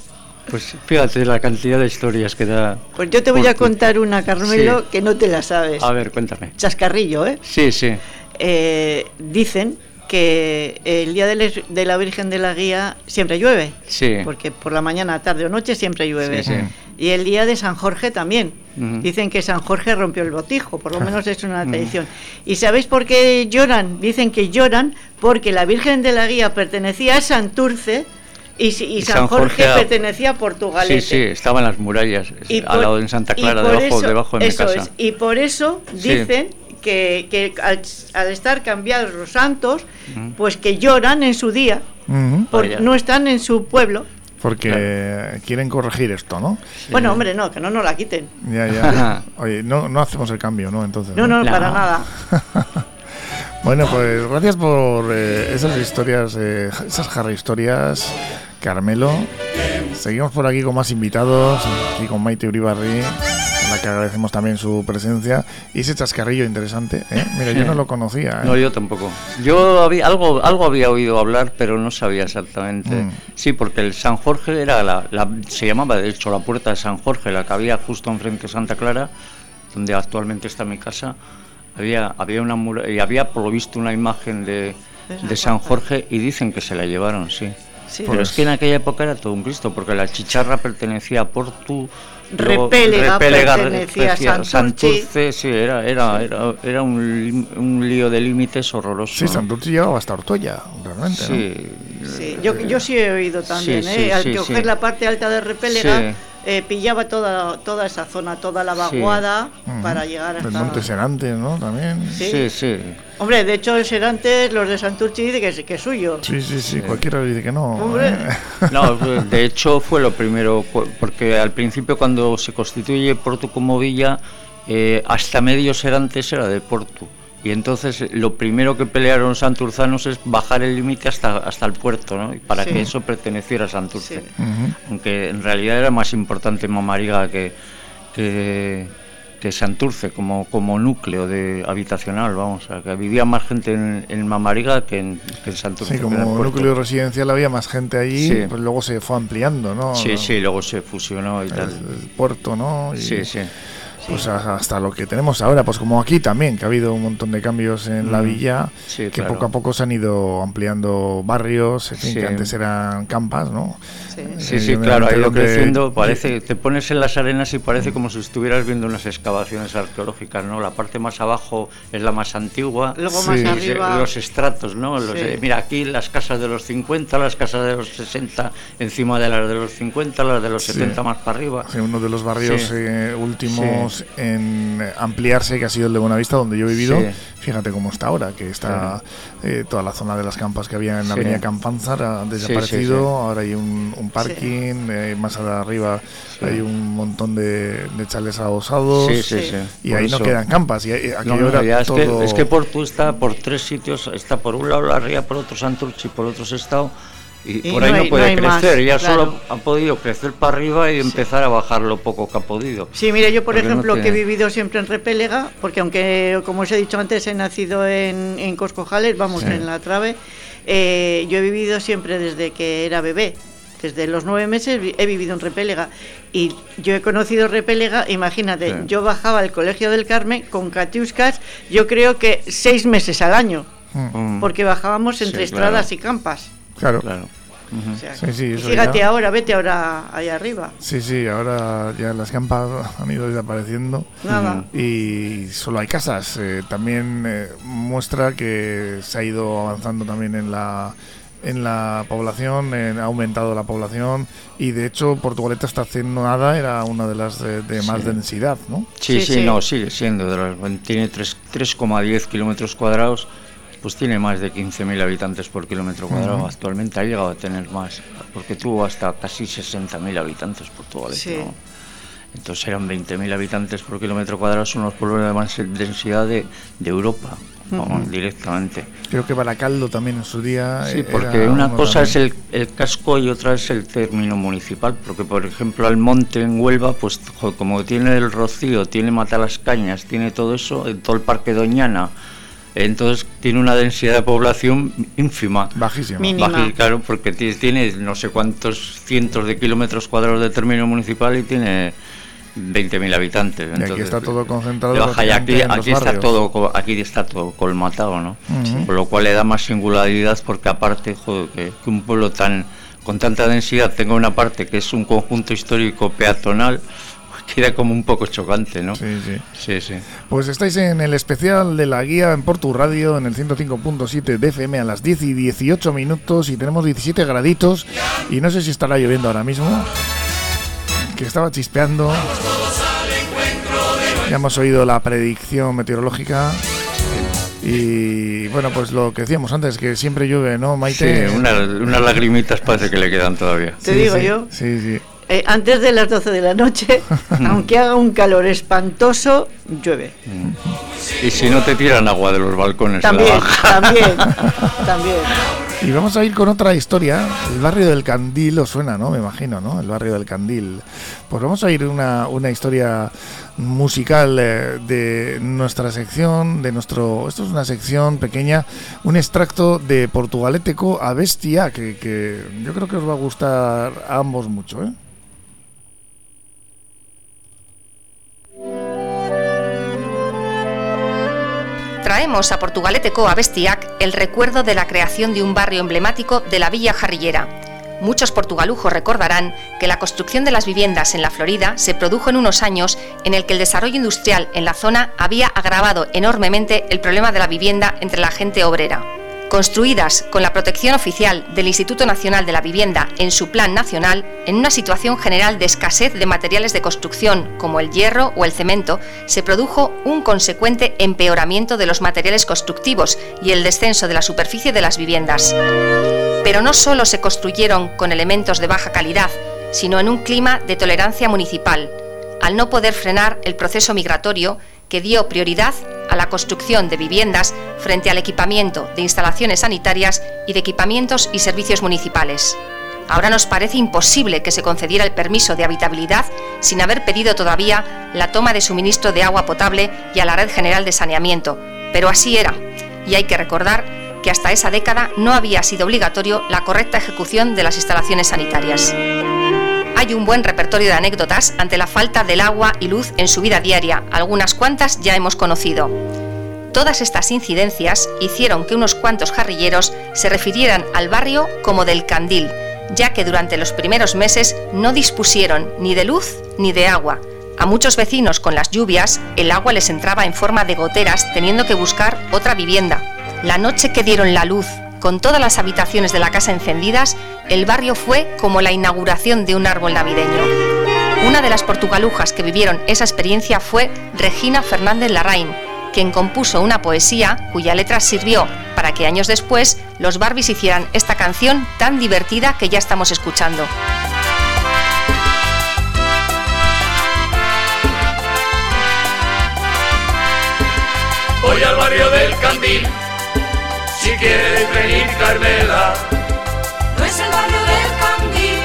pues fíjate la cantidad de historias que da. Pues yo te voy a contar una, Carmelo, que no te la sabes. A ver, cuéntame. Chascarrillo, ¿eh? Sí, sí. Eh, dicen que el día de la Virgen de la Guía siempre llueve. Sí. Porque por la mañana, tarde o noche siempre llueve. Sí, sí. Y el día de San Jorge también. Dicen que San Jorge rompió el botijo, por lo menos es una tradición. ¿Y sabéis por qué lloran? Dicen que lloran porque la Virgen de la Guía pertenecía a Santurce y, y, San, Jorge, pertenecía a Portugal. Sí, sí, estaba en las murallas, al lado de Santa Clara, debajo, debajo de mi casa. y por eso dicen que, al, estar cambiados los santos, pues que lloran en su día, porque no están en su pueblo. Porque quieren corregir esto, ¿no? Bueno, hombre, no, que no nos la quiten. Ya, ya. Oye, no, no hacemos el cambio, ¿no? Entonces. No, no, para nada. bueno, pues gracias por eh, esas historias, eh, esas jarra historias, Carmelo. Seguimos por aquí con más invitados, aquí con Maite Uribarri que agradecemos también su presencia. Y ese chascarrillo interesante, ¿eh? Mira, yo no lo conocía. ¿eh? No, yo tampoco. Yo había, algo, algo había oído hablar, pero no sabía exactamente. Mm. Sí, porque el San Jorge era la, se llamaba de hecho la puerta de San Jorge, la que había justo enfrente de Santa Clara, donde actualmente está mi casa. Había, había una y había por lo visto una imagen de, de San Jorge y dicen que se la llevaron, sí. Sí, Pero es que en aquella época era todo un Cristo, porque la chicharra pertenecía a Portu, Repélega, pertenecía a Santurce. sí, era, era, era, era un, un, lío de límites horroroso. Sí, Santurce llegaba hasta Ortoya, realmente. Sí, sí. Yo, yo sí he oído también, ¿eh? al que coger la parte alta de Repélega, eh, pillaba toda, toda esa zona, toda la vaguada para llegar hasta... El Monte Serantes, ¿no? También. Sí, sí. Hombre, de hecho el Serantes, los de Santurchi dicen que es, que es suyo. Sí, sí, sí, cualquiera dice que no. Hombre. ¿eh? No, de hecho fue lo primero, porque al principio cuando se constituye Porto como villa, eh, hasta medio Serantes era de Porto. Y entonces lo primero que pelearon los santurzanos es bajar el límite hasta, hasta el puerto, ¿no? Y para Sí. que eso perteneciera a Santurce. Sí. Aunque en realidad era más importante Mamariga que, que, que Santurce como, como núcleo de habitacional, vamos, o sea, que vivía más gente en, en Mamariga que en, que en Santurce. Sí, como núcleo residencial había más gente allí, Sí. pues luego se fue ampliando, ¿no? Sí, sí, luego se fusionó y El, tal. el puerto, ¿no? Y, Sí, sí. Pues a- hasta lo que tenemos ahora, pues como aquí también, que ha habido un montón de cambios en la Mm, villa, sí, que claro. poco a poco se han ido ampliando barrios, en fin, Sí. que antes eran campas, ¿no? Sí. Sí, Eh, sí, claro, ha ido que- creciendo, parece, te pones en las arenas y parece como si estuvieras viendo unas excavaciones arqueológicas, ¿no? La parte más abajo es la más antigua. Luego Sí. más Sí, arriba... Los estratos, ¿no? Los, Sí. eh, mira, aquí las casas de los 50, las casas de los 60, encima de las de los 50, las de los Sí. 70 más para arriba. Sí, uno de los barrios Sí. eh, últimos en ampliarse, que ha sido el de Buenavista, donde yo he vivido. Sí. Fíjate cómo está ahora, que está eh, toda la zona de las campas que había en la Sí. Avenida Campanzar ha sí, desaparecido. sí. Ahora hay un, un parking, eh, más arriba Sí. hay un montón de, de chales adosados. Sí, sí, Sí. sí. Y Por ahí no eso. quedan campas. Y ahí- No, no, era ya es, todo... que, es que Porto está por tres sitios, está por un lado la ría, por otro Santurce y por otro Sestao, y, Y por no ahí no hay- puede no hay más, crecer, ya claro. solo ha podido crecer para arriba y empezar a bajar lo poco que ha podido. Sí, mira, yo por Porque no ejemplo que he tiene- vivido siempre en Repélega, porque aunque, como os he dicho antes, he nacido en, en Coscojales, vamos, Sí. en la trave, eh, yo he vivido siempre desde que era bebé. Desde los nueve meses he vivido en Repélega y yo he conocido Repélega, imagínate, Sí. yo bajaba al Colegio del Carmen con catiuscas, yo creo que seis meses al año, Mm, porque bajábamos entre Sí, claro. estradas y campas. Claro. Claro. Ujú. O sea, Sí, sí, eso fíjate ya. ahora, vete ahora allá arriba. Sí, sí, ahora ya las campas han ido desapareciendo. Nada. y solo hay casas. Eh, también eh, muestra que se ha ido avanzando también en la en la población, en- ha aumentado la población y de hecho Portugaleta está haciendo nada, era una de las de, de más Sí. densidad, ¿no? Sí, Sí, sí, sí. no, sigue siendo. de las- tiene tres- 3,10 kilómetros cuadrados, pues tiene más de 15.000 habitantes por kilómetro cuadrado. Actualmente ha llegado a tener más, porque tuvo hasta casi 60.000 habitantes Portugalete. Sí. ¿no? Entonces eran 20.000 habitantes por kilómetro cuadrado, son los pueblos de más densidad de, de Europa, vamos, directamente. Creo que Baracaldo también en su día. Sí, porque una cosa es el, el casco y otra es el término municipal, porque por ejemplo al monte en Huelva, pues como tiene el Rocío, tiene Matalascañas, tiene todo eso, en todo el Parque Doñana, entonces tiene una densidad de población ínfima. bajísimo. Mínima. Baji- claro, porque ti- tiene no sé cuántos cientos de kilómetros cuadrados de término municipal y tiene 20.000 habitantes. Y aquí entonces, está todo concentrado baja, y aquí, está todo co- aquí está todo colmatado no por lo cual le da más singularidad porque aparte joder, que, que un pueblo tan con tanta densidad tenga una parte que es un conjunto histórico peatonal queda como un poco chocante no Sí, sí. sí sí Pues estáis en el especial de la guía en Portu Radio en el 105.7 de FM a las 10 y 18 minutos y tenemos 17 graditos y no sé si estará lloviendo ahora mismo, que estaba chispeando. Ya hemos oído la predicción meteorológica y bueno, pues lo que decíamos antes, que siempre llueve, ¿no, Maite? Sí, una- unas lagrimitas parece que le quedan todavía Te Sí, digo sí, yo. Sí, sí. Eh, antes de las 12 de la noche, aunque haga un calor espantoso, llueve. y si no te tiran agua de los balcones en la También, baja. también, también. Y vamos a ir con otra historia. El barrio del Candil os suena, ¿no? Me imagino, ¿no? El barrio del Candil. Pues vamos a ir una, una historia musical eh, de nuestra sección, de nuestro... Esto es una sección pequeña, un extracto de Portugaleteco a Bestia, que, que yo creo que os va a gustar a ambos mucho, ¿eh? Traemos a Portugaleteko a Bestiac el recuerdo de la creación de un barrio emblemático de la Villa Jarrillera. Muchos portugalujos recordarán que la construcción de las viviendas en la Florida se produjo en unos años en el que el desarrollo industrial en la zona había agravado enormemente el problema de la vivienda entre la gente obrera. Construidas con la protección oficial del Instituto Nacional de la Vivienda en su plan nacional, en una situación general de escasez de materiales de construcción como el hierro o el cemento, se produjo un consecuente empeoramiento de los materiales constructivos y el descenso de la superficie de las viviendas. Pero no solo se construyeron con elementos de baja calidad, sino en un clima de tolerancia municipal, al no poder frenar el proceso migratorio que dio prioridad a la construcción de viviendas frente al equipamiento de instalaciones sanitarias y de equipamientos y servicios municipales. Ahora nos parece imposible que se concediera el permiso de habitabilidad sin haber pedido todavía la toma de suministro de agua potable y a la red general de saneamiento, pero así era, y hay que recordar que hasta esa década no había sido obligatorio la correcta ejecución de las instalaciones sanitarias hay un buen repertorio de anécdotas ante la falta del agua y luz en su vida diaria, algunas cuantas ya hemos conocido. Todas estas incidencias hicieron que unos cuantos jarrilleros se refirieran al barrio como del Candil, ya que durante los primeros meses no dispusieron ni de luz ni de agua. A muchos vecinos con las lluvias el agua les entraba en forma de goteras teniendo que buscar otra vivienda. La noche que dieron la luz con todas las habitaciones de la casa encendidas, el barrio fue como la inauguración de un árbol navideño. Una de las portugalujas que vivieron esa experiencia fue Regina Fernández Larraín, quien compuso una poesía cuya letra sirvió para que años después los Barbies hicieran esta canción tan divertida que ya estamos escuchando. Voy al barrio del Candil si quieres venir Carmela. No es el barrio del Candil,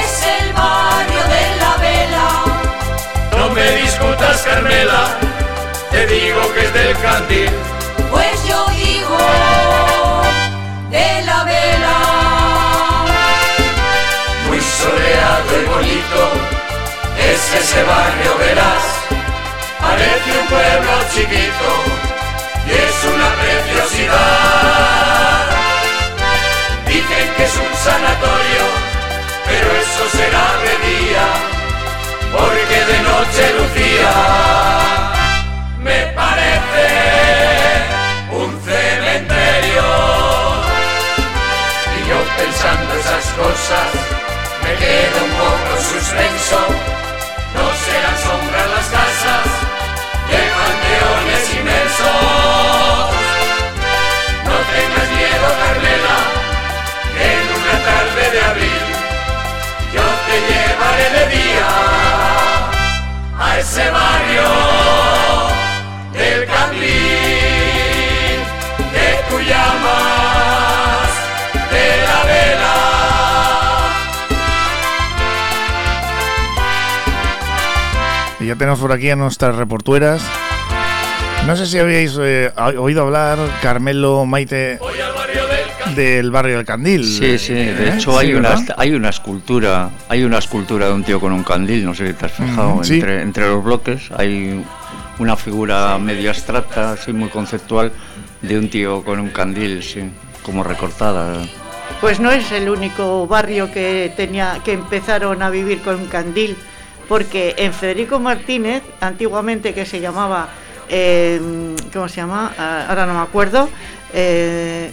es el barrio de la vela. No me discutas Carmela, te digo que es del Candil. Pues yo digo de la vela. Muy soleado y bonito es ese barrio, verás. Parece un pueblo chiquito y es una preciosidad. Dicen que es un sanatorio, pero eso será de día, porque de noche lucía. Me parece un cementerio. Y yo pensando esas cosas, me quedo un poco suspenso. A ese barrio del Candil que tú llamas de la vela. Y ya tenemos por aquí a nuestras reportueras. No sé si habéis eh, oído hablar, Carmelo Maite, del barrio del Candil. Sí, sí, de ¿Eh? hecho hay, Sí, una, ¿verdad? hay una escultura, hay una escultura de un tío con un candil, no sé si te has fijado, sí. entre, entre los bloques hay una figura medio abstracta, así muy conceptual, de un tío con un candil, sí, como recortada. Pues no es el único barrio que tenía que empezaron a vivir con un candil, porque en Federico Martínez, antiguamente que se llamaba, eh, ¿cómo se llama? Ah, Ahora no me acuerdo. Eh,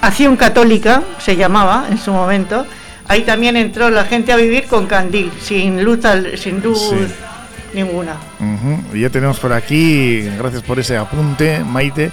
Acción Católica se llamaba en su momento. Ahí también entró la gente a vivir con candil, sin luz, sin luz Sí. ninguna. Ya tenemos por aquí, gracias por ese apunte, Maite,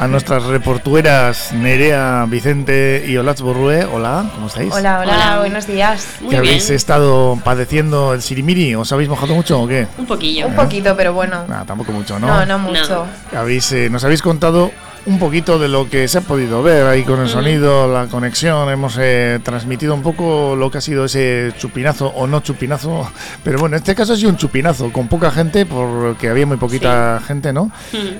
a nuestras reportueras Nerea, Vicente y Olatz Borrue. Hola, ¿cómo estáis? Hola, hola, buenos días. ¿Que habéis estado padeciendo el sirimiri? ¿Os habéis mojado mucho o qué? Un poquillo. Un poquito, pero bueno. Nah, tampoco mucho, ¿no? No, no mucho. Habéis, eh, nos habéis contado un poquito de lo que se ha podido ver ahí con el sonido, la conexión. Hemos eh, transmitido un poco lo que ha sido ese chupinazo o no chupinazo. Pero bueno, en este caso ha sido un chupinazo, con poca gente, porque había muy poquita gente, ¿no?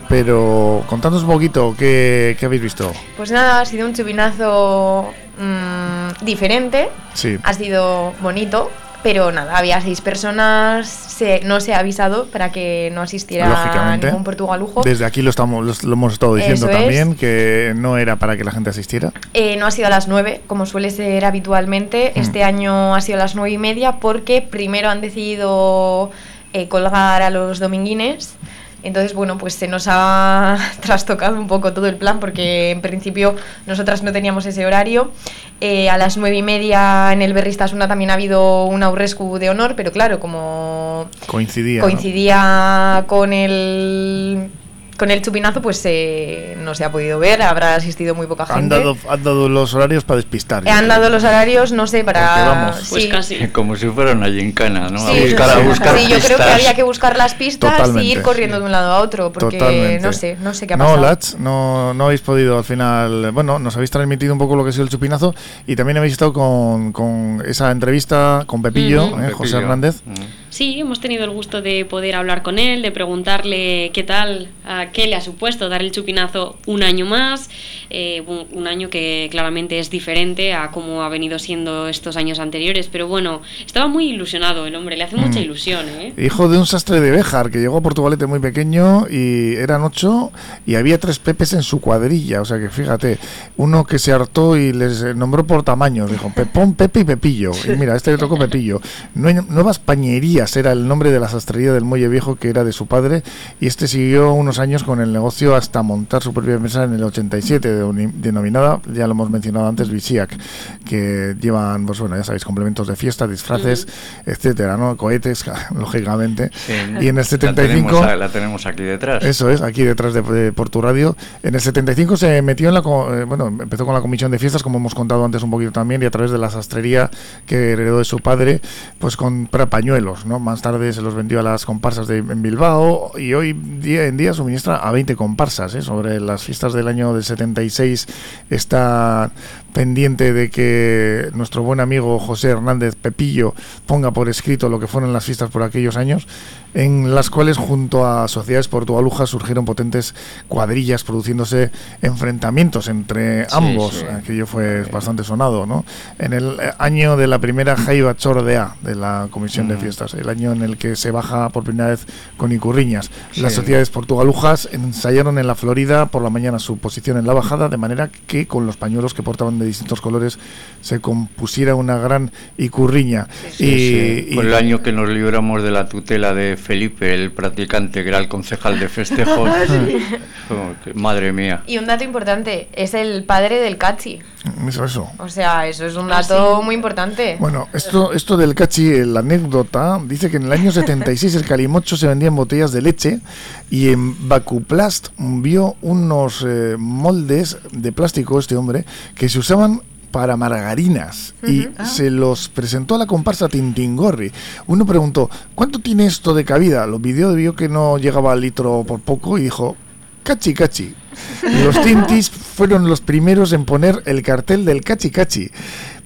Pero contadnos un poquito qué, qué habéis visto. Pues nada, ha sido un chupinazo mm, diferente. Sí. Ha sido bonito. Pero nada, había seis personas, se- no se ha avisado para que no asistiera Lógicamente. ningún portugalujo. Desde aquí lo, estamos, lo, hemos estado diciendo Eso es. también, que no era para que la gente asistiera. Eh, no ha sido a las 9, como suele ser habitualmente. Mm. Este año ha sido a las 9 y media porque primero han decidido eh, colgar a los dominguines Entonces, bueno, pues se nos ha trastocado un poco todo el plan porque en principio nosotras no teníamos ese horario. Eh, a las nueve y media en el Berristasuna también ha habido un aurrescu de honor, pero claro, como Coincidía. ¿no? coincidía con el con el chupinazo, pues eh, no se ha podido ver, habrá asistido muy poca Han gente. dado, han dado los horarios para despistar. Eh, han dado los horarios, no sé, para... Vamos. Pues sí. Como si fuera una gincana, ¿no? Sí, a buscar, a buscar sí, yo creo que había que buscar las pistas Totalmente, y ir corriendo de un lado a otro, porque Totalmente. no sé, no sé qué ha No, pasado. Lats, no, no habéis podido al final. Bueno, nos habéis transmitido un poco lo que ha sido el chupinazo y también habéis estado con, con esa entrevista con Pepillo, Ujú. eh, José Pepillo. Hernández. Sí, hemos tenido el gusto de poder hablar con él, de preguntarle qué tal, a qué le ha supuesto dar el chupinazo un año más, eh, un, un año que claramente es diferente a cómo ha venido siendo estos años anteriores, pero bueno, estaba muy ilusionado el hombre, le hace mucha Mm. ilusión, ¿eh? Hijo de un sastre de Béjar que llegó a Portugalete muy pequeño y eran ocho y había tres Pepes en su cuadrilla. O sea que fíjate, uno que se hartó y les nombró por tamaños. Dijo Pepón, Pepe y Pepillo. Y mira, este le tocó Pepillo. Nue- Nuevas Era el nombre de la sastrería del Muelle Viejo que era de su padre y este siguió unos años con el negocio hasta montar su propia empresa en el 87, de- denominada, ya lo hemos mencionado antes, Visiac, que llevan, pues bueno, ya sabéis, complementos de fiesta, disfraces, etcétera, ¿no? Cohetes, lógicamente. Sí. Y en el La 75... tenemos, a- la tenemos aquí detrás. Eso es, aquí detrás de, de Portu Radio. En el 75 se metió en la. eh, bueno, empezó con la comisión de fiestas, como hemos contado antes un poquito también, y a través de la sastrería que heredó de su padre, pues con para pañuelos, ¿no? Más tarde se los vendió a las comparsas de, en Bilbao y hoy día en día suministra a 20 comparsas, ¿eh? Sobre las fiestas del año del 76 está pendiente de que nuestro buen amigo José Hernández Pepillo ponga por escrito lo que fueron las fiestas por aquellos años, en las cuales junto a sociedades portugalujas surgieron potentes cuadrillas produciéndose enfrentamientos entre ambos. sí. Aquello fue bastante sonado, ¿no? En el eh, año de la primera Jaiba Chordea de la Comisión de Mm. Fiestas, el año en el que se baja por primera vez con Icurriñas. Las Sí. sociedades portugalujas ensayaron en la Florida por la mañana su posición en la bajada, de manera que con los pañuelos que portaban de distintos colores se compusiera una gran Icurriña. Sí, y, sí. y- Fue el año que nos libramos de la tutela de Felipe, el practicante, que era el concejal de festejos. Oh, que- madre mía. Y un dato importante, es el padre del Cachi. Eso. O sea, eso es un Ah, dato sí. muy importante. Bueno, esto, esto del cachi, eh, la anécdota, dice que en el año 76 el calimocho se vendía en botellas de leche y en Bacuplast vio unos eh, moldes de plástico, este hombre, que se usaban para margarinas y se los presentó a la comparsa Tintingorri. Uno preguntó, ¿cuánto tiene esto de cabida? Lo pidió, vio que no llegaba al litro por poco y dijo, cachi cachi. Los Tintis fueron los primeros en poner el cartel del cachi cachi.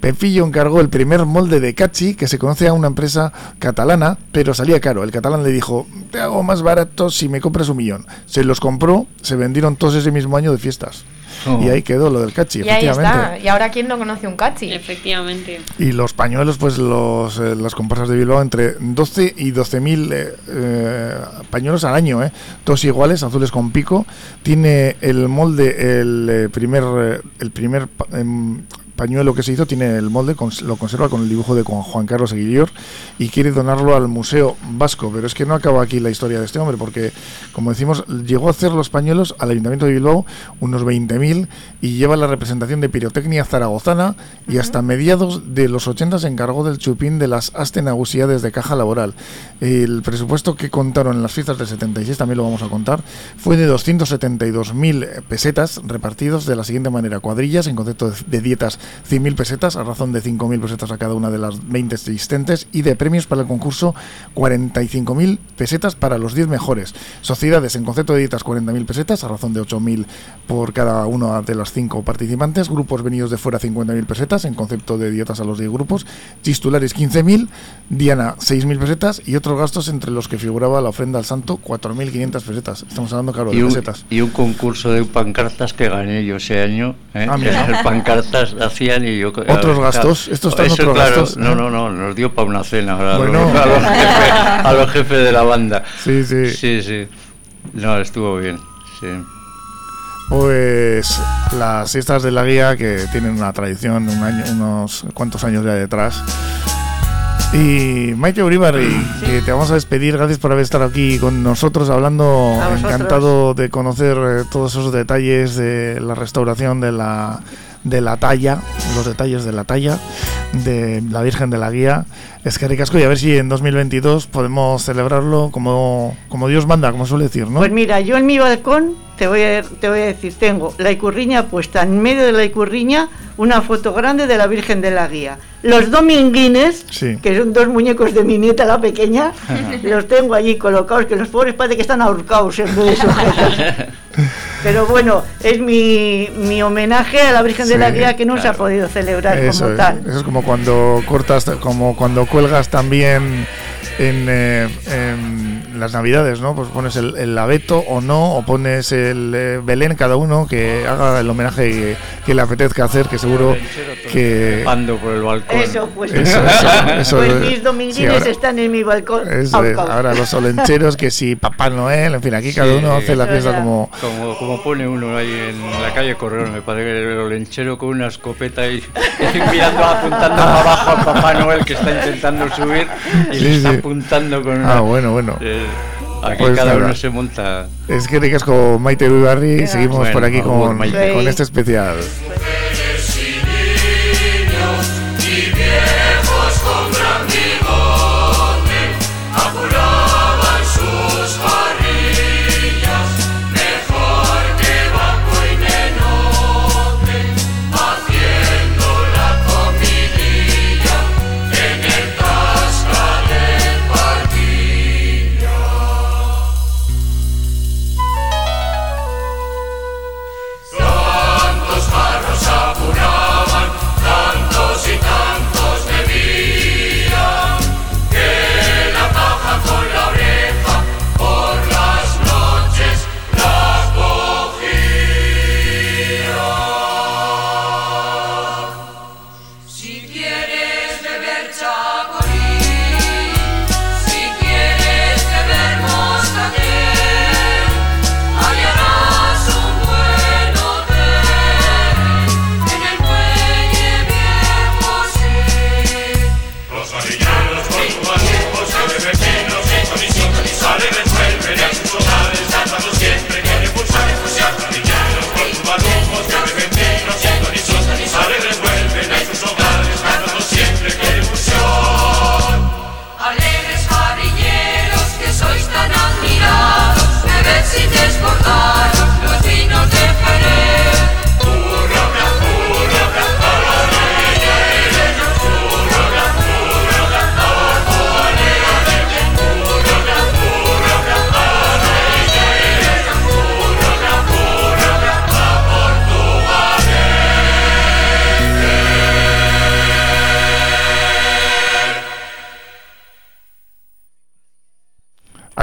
Pepillo encargó el primer molde de cachi que se conoce a una empresa catalana, pero salía caro. El catalán le dijo, te hago más barato si me compras un millón. Se los compró, se vendieron todos ese mismo año de fiestas. Oh. Y ahí quedó lo del cachi, y ahí efectivamente. está. Y ahora, ¿quién no conoce un Cachi? Efectivamente. Y los pañuelos, pues los, eh, las comparsas de Bilbao, entre 12 y 12 mil eh, eh, pañuelos al año, ¿eh? todos iguales, azules con pico. Tiene el molde, el eh, primer, eh, el primer pa- em, pañuelo que se hizo, tiene el molde, lo conserva con el dibujo de Juan Carlos Aguillor y quiere donarlo al Museo Vasco. Pero es que no acaba aquí la historia de este hombre, porque, como decimos, llegó a hacer los pañuelos al Ayuntamiento de Bilbao unos 20.000 y lleva la representación de pirotecnia zaragozana y hasta mediados de los 80 se encargó del chupín de las astenagusidades de caja laboral. El presupuesto que contaron en las fiestas del 76, también lo vamos a contar, fue de 272.000 pesetas repartidos de la siguiente manera. Cuadrillas en concepto de dietas 100.000 pesetas a razón de 5.000 pesetas a cada una de las 20 existentes y de premios para el concurso 45.000 pesetas para los 10 mejores. Sociedades en concepto de dietas 40.000 pesetas a razón de 8.000 por cada una de las 5 participantes. Grupos venidos de fuera 50.000 pesetas en concepto de dietas a los 10 grupos. Chistulares 15.000, Diana 6.000 pesetas y otros gastos entre los que figuraba la ofrenda al santo 4.500 pesetas. Estamos hablando, claro, de Y un, pesetas. y un concurso de pancartas que gané yo ese año. ¿eh? Ah, mira. Pancartas hacían y yo. Otros gastos, estos están Eso, otros claro, gastos, No, no, no, nos dio para una cena ahora, a los- Bueno. a, los jefes, a los jefes de la banda. Sí, sí. Sí, sí. No, estuvo bien. Sí. Pues las fiestas de la guía que tienen una tradición, un año, unos cuantos años ya detrás. Y Maite Uribarri, que te vamos a despedir. Gracias por haber estado aquí con nosotros hablando. Encantado de conocer eh, todos esos detalles de la restauración de la, de la talla, los detalles de la talla de la Virgen de la Guía. Es que ricasco y a ver si en 2022 podemos celebrarlo como, como Dios manda, como suele decir, ¿no? Pues mira, yo en mi balcón te voy a, te voy a decir, tengo la icurriña puesta en medio de la icurriña, una foto grande de la Virgen de la Guía. Los dominguines, Sí. que son dos muñecos de mi nieta, la pequeña, los tengo allí colocados, que los pobres parece que están ahorcados en vez de sujetos. Pero bueno, es mi, mi homenaje a la Virgen de la Guía que no se ha podido celebrar Eso como es, tal. eso es como cuando cortas, como cuando cuelgas también en, eh, en las navidades, ¿no? Pues pones el, el abeto o no, o pones el eh, Belén, cada uno que haga el homenaje que, que le apetezca hacer, que seguro que... Ando por el balcón. Eso, pues, Eso, eso, eso, pues mis sí, dominguines ahora- están en mi balcón. Eso es, ahora los olencheros, que si Papá Noel, en fin, aquí cada uno hace la fiesta como... Como, como pone uno ahí en la calle Correón, me parece que el olenchero con una escopeta y, y mirando, apuntando para abajo a Papá Noel que está intentando subir y Sí, le está sí. apuntando con Ah, una- bueno, bueno. Eh, aquí Pues cada nada. uno se monta. Es que ricasco Maite Uibarri y seguimos Bueno, por aquí con, con este especial.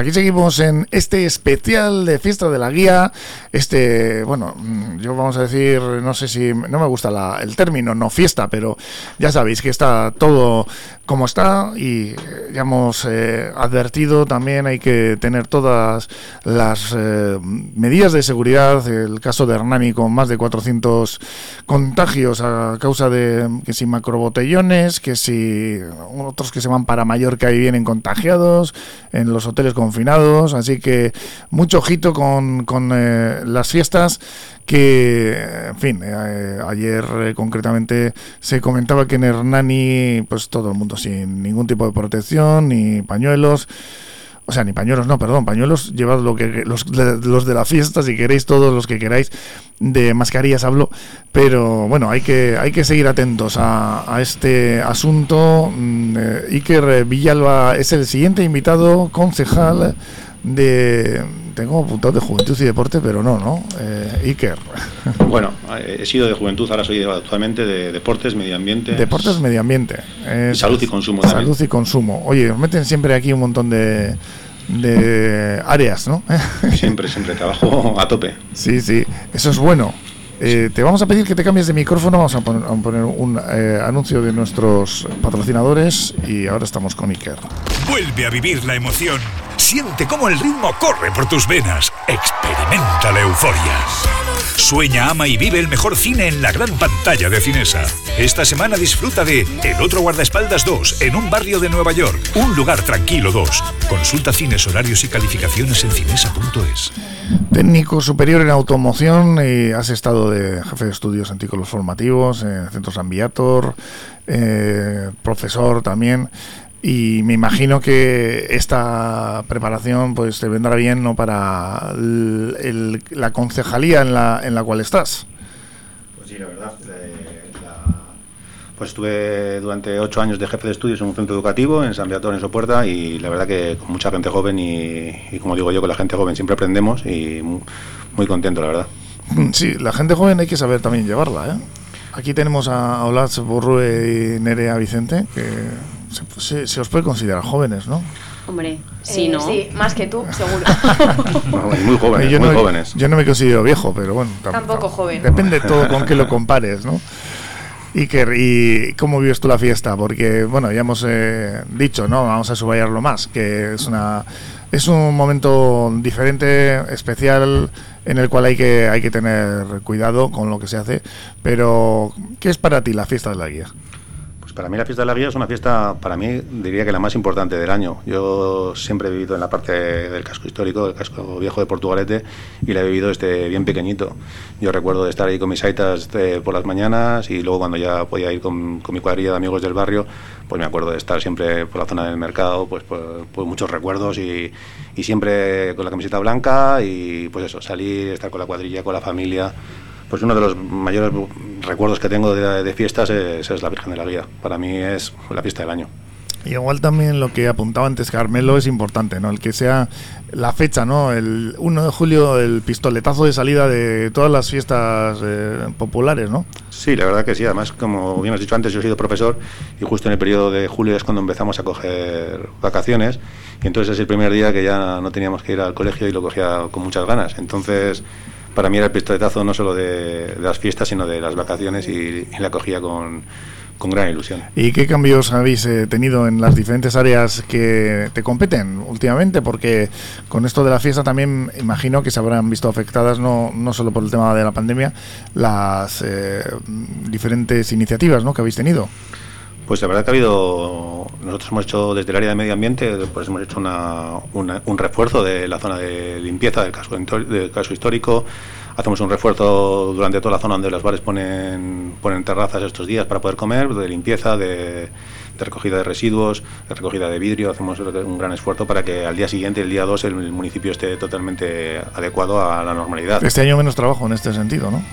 Aquí seguimos en este especial de Fiesta de la Guía. Este, bueno, mm, yo vamos a decir, no sé si, no me gusta la- el término, no fiesta, pero ya sabéis que está todo como está y eh, ya hemos eh, advertido también hay que tener todas las eh, medidas de seguridad. El caso de Hernani con más de 400 contagios a causa de que si macrobotellones, que si otros que se van para Mallorca y vienen contagiados en los hoteles confinados. Así que mucho ojito con, con eh, las fiestas que, en fin, eh, ayer eh, concretamente se comentaba que en Hernani, pues todo el mundo sin ningún tipo de protección, ni pañuelos. O sea, ni pañuelos, no, perdón, pañuelos, llevad lo que los, los de la fiesta, si queréis, todos los que queráis, de mascarillas hablo, pero bueno, hay que, hay que seguir atentos a, a este asunto. Mm, eh, Iker Villalba es el siguiente invitado, concejal de... Tengo apuntado de Juventud y Deporte, pero no, ¿no? Eh, Iker. Bueno, eh, he sido de juventud, ahora soy actualmente de deportes, medio ambiente. Deportes, medio ambiente. Es- Salud y consumo Salud también. y consumo. Oye, os meten siempre aquí un montón de, de áreas, ¿no? Siempre, siempre trabajo a tope. Sí, sí, eso es bueno. Eh, te vamos a pedir que te cambies de micrófono, vamos a poner, a poner un eh, anuncio de nuestros patrocinadores y ahora estamos con Iker. Vuelve a vivir la emoción. Siente cómo el ritmo corre por tus venas. Experimenta la euforia. Sueña, ama y vive el mejor cine en la gran pantalla de Cinesa. Esta semana disfruta de El otro guardaespaldas 2 en un barrio de Nueva York. Un lugar tranquilo 2. Consulta cines, horarios y calificaciones en cinesa.es. Técnico superior en automoción y has estado de jefe de estudios en formativos, en Centros Ambiator, eh, profesor también. Y me imagino que esta preparación pues te vendrá bien no para el- el- la concejalía en la, en la cual estás. Pues sí, la verdad. eh, la- Pues estuve durante ocho años de jefe de estudios en un centro educativo en San Beator, en Sopuerta, y la verdad que con mucha gente joven y, y como digo yo, con la gente joven siempre aprendemos y mu- muy contento, la verdad. Sí, la gente joven hay que saber también llevarla. ¿eh? Aquí tenemos a Olatz Borrue y Nerea Vicente, que se, se- se os puede considerar jóvenes, ¿no? Hombre, sí, Eh, ¿no? Sí, más que tú, seguro. muy jóvenes, yo muy no, jóvenes. Yo no me considero viejo, pero bueno. tam- Tampoco joven. Depende todo con que lo compares, ¿no? Y, que, y cómo vives tú la fiesta, porque bueno, ya hemos eh, dicho, ¿no? Vamos a subrayarlo más, que es una es un momento diferente, especial, en el cual hay que hay que tener cuidado con lo que se hace. Pero, ¿qué es para ti la fiesta de la guía? Pues para mí la fiesta de la guía es una fiesta, para mí diría que la más importante del año. Yo siempre he vivido en la parte del casco histórico, del casco viejo de Portugalete, y la he vivido desde bien pequeñito. Yo recuerdo de estar ahí con mis aitas eh, por las mañanas y luego cuando ya podía ir con, con mi cuadrilla de amigos del barrio, pues me acuerdo de estar siempre por la zona del mercado, pues por, por muchos recuerdos y, y siempre con la camiseta blanca y pues eso, salir, estar con la cuadrilla, con la familia. Pues uno de los mayores recuerdos que tengo de, de fiestas es, es la Virgen de la Guía. Para mí es la fiesta del año. Y igual también lo que apuntaba antes Carmelo es importante, ¿no? El que sea la fecha, ¿no? El 1 de julio, el pistoletazo de salida de todas las fiestas eh, populares, ¿no? Sí, la verdad que sí. Además, como bien has dicho antes, yo he sido profesor y justo en el periodo de julio es cuando empezamos a coger vacaciones. Y entonces es el primer día que ya no teníamos que ir al colegio y lo cogía con muchas ganas. Entonces, para mí era el pistoletazo no solo de, las fiestas, sino de las vacaciones y, y la cogía con, con gran ilusión. ¿Y qué cambios habéis eh, tenido en las diferentes áreas que te competen últimamente? Porque con esto de la fiesta también imagino que se habrán visto afectadas, no, no solo por el tema de la pandemia, las eh, diferentes iniciativas ¿no? que habéis tenido. Pues la verdad que ha habido, nosotros hemos hecho desde el área de medio ambiente, pues hemos hecho una- un refuerzo de la zona de limpieza del hinto- del casco histórico, hacemos un refuerzo durante toda la zona donde los bares ponen, ponen terrazas estos días para poder comer, de limpieza, de, de recogida de residuos, de recogida de vidrio, hacemos un gran esfuerzo para que al día siguiente, el día 2, el, el municipio esté totalmente adecuado a la normalidad. Este año menos trabajo en este sentido, ¿no?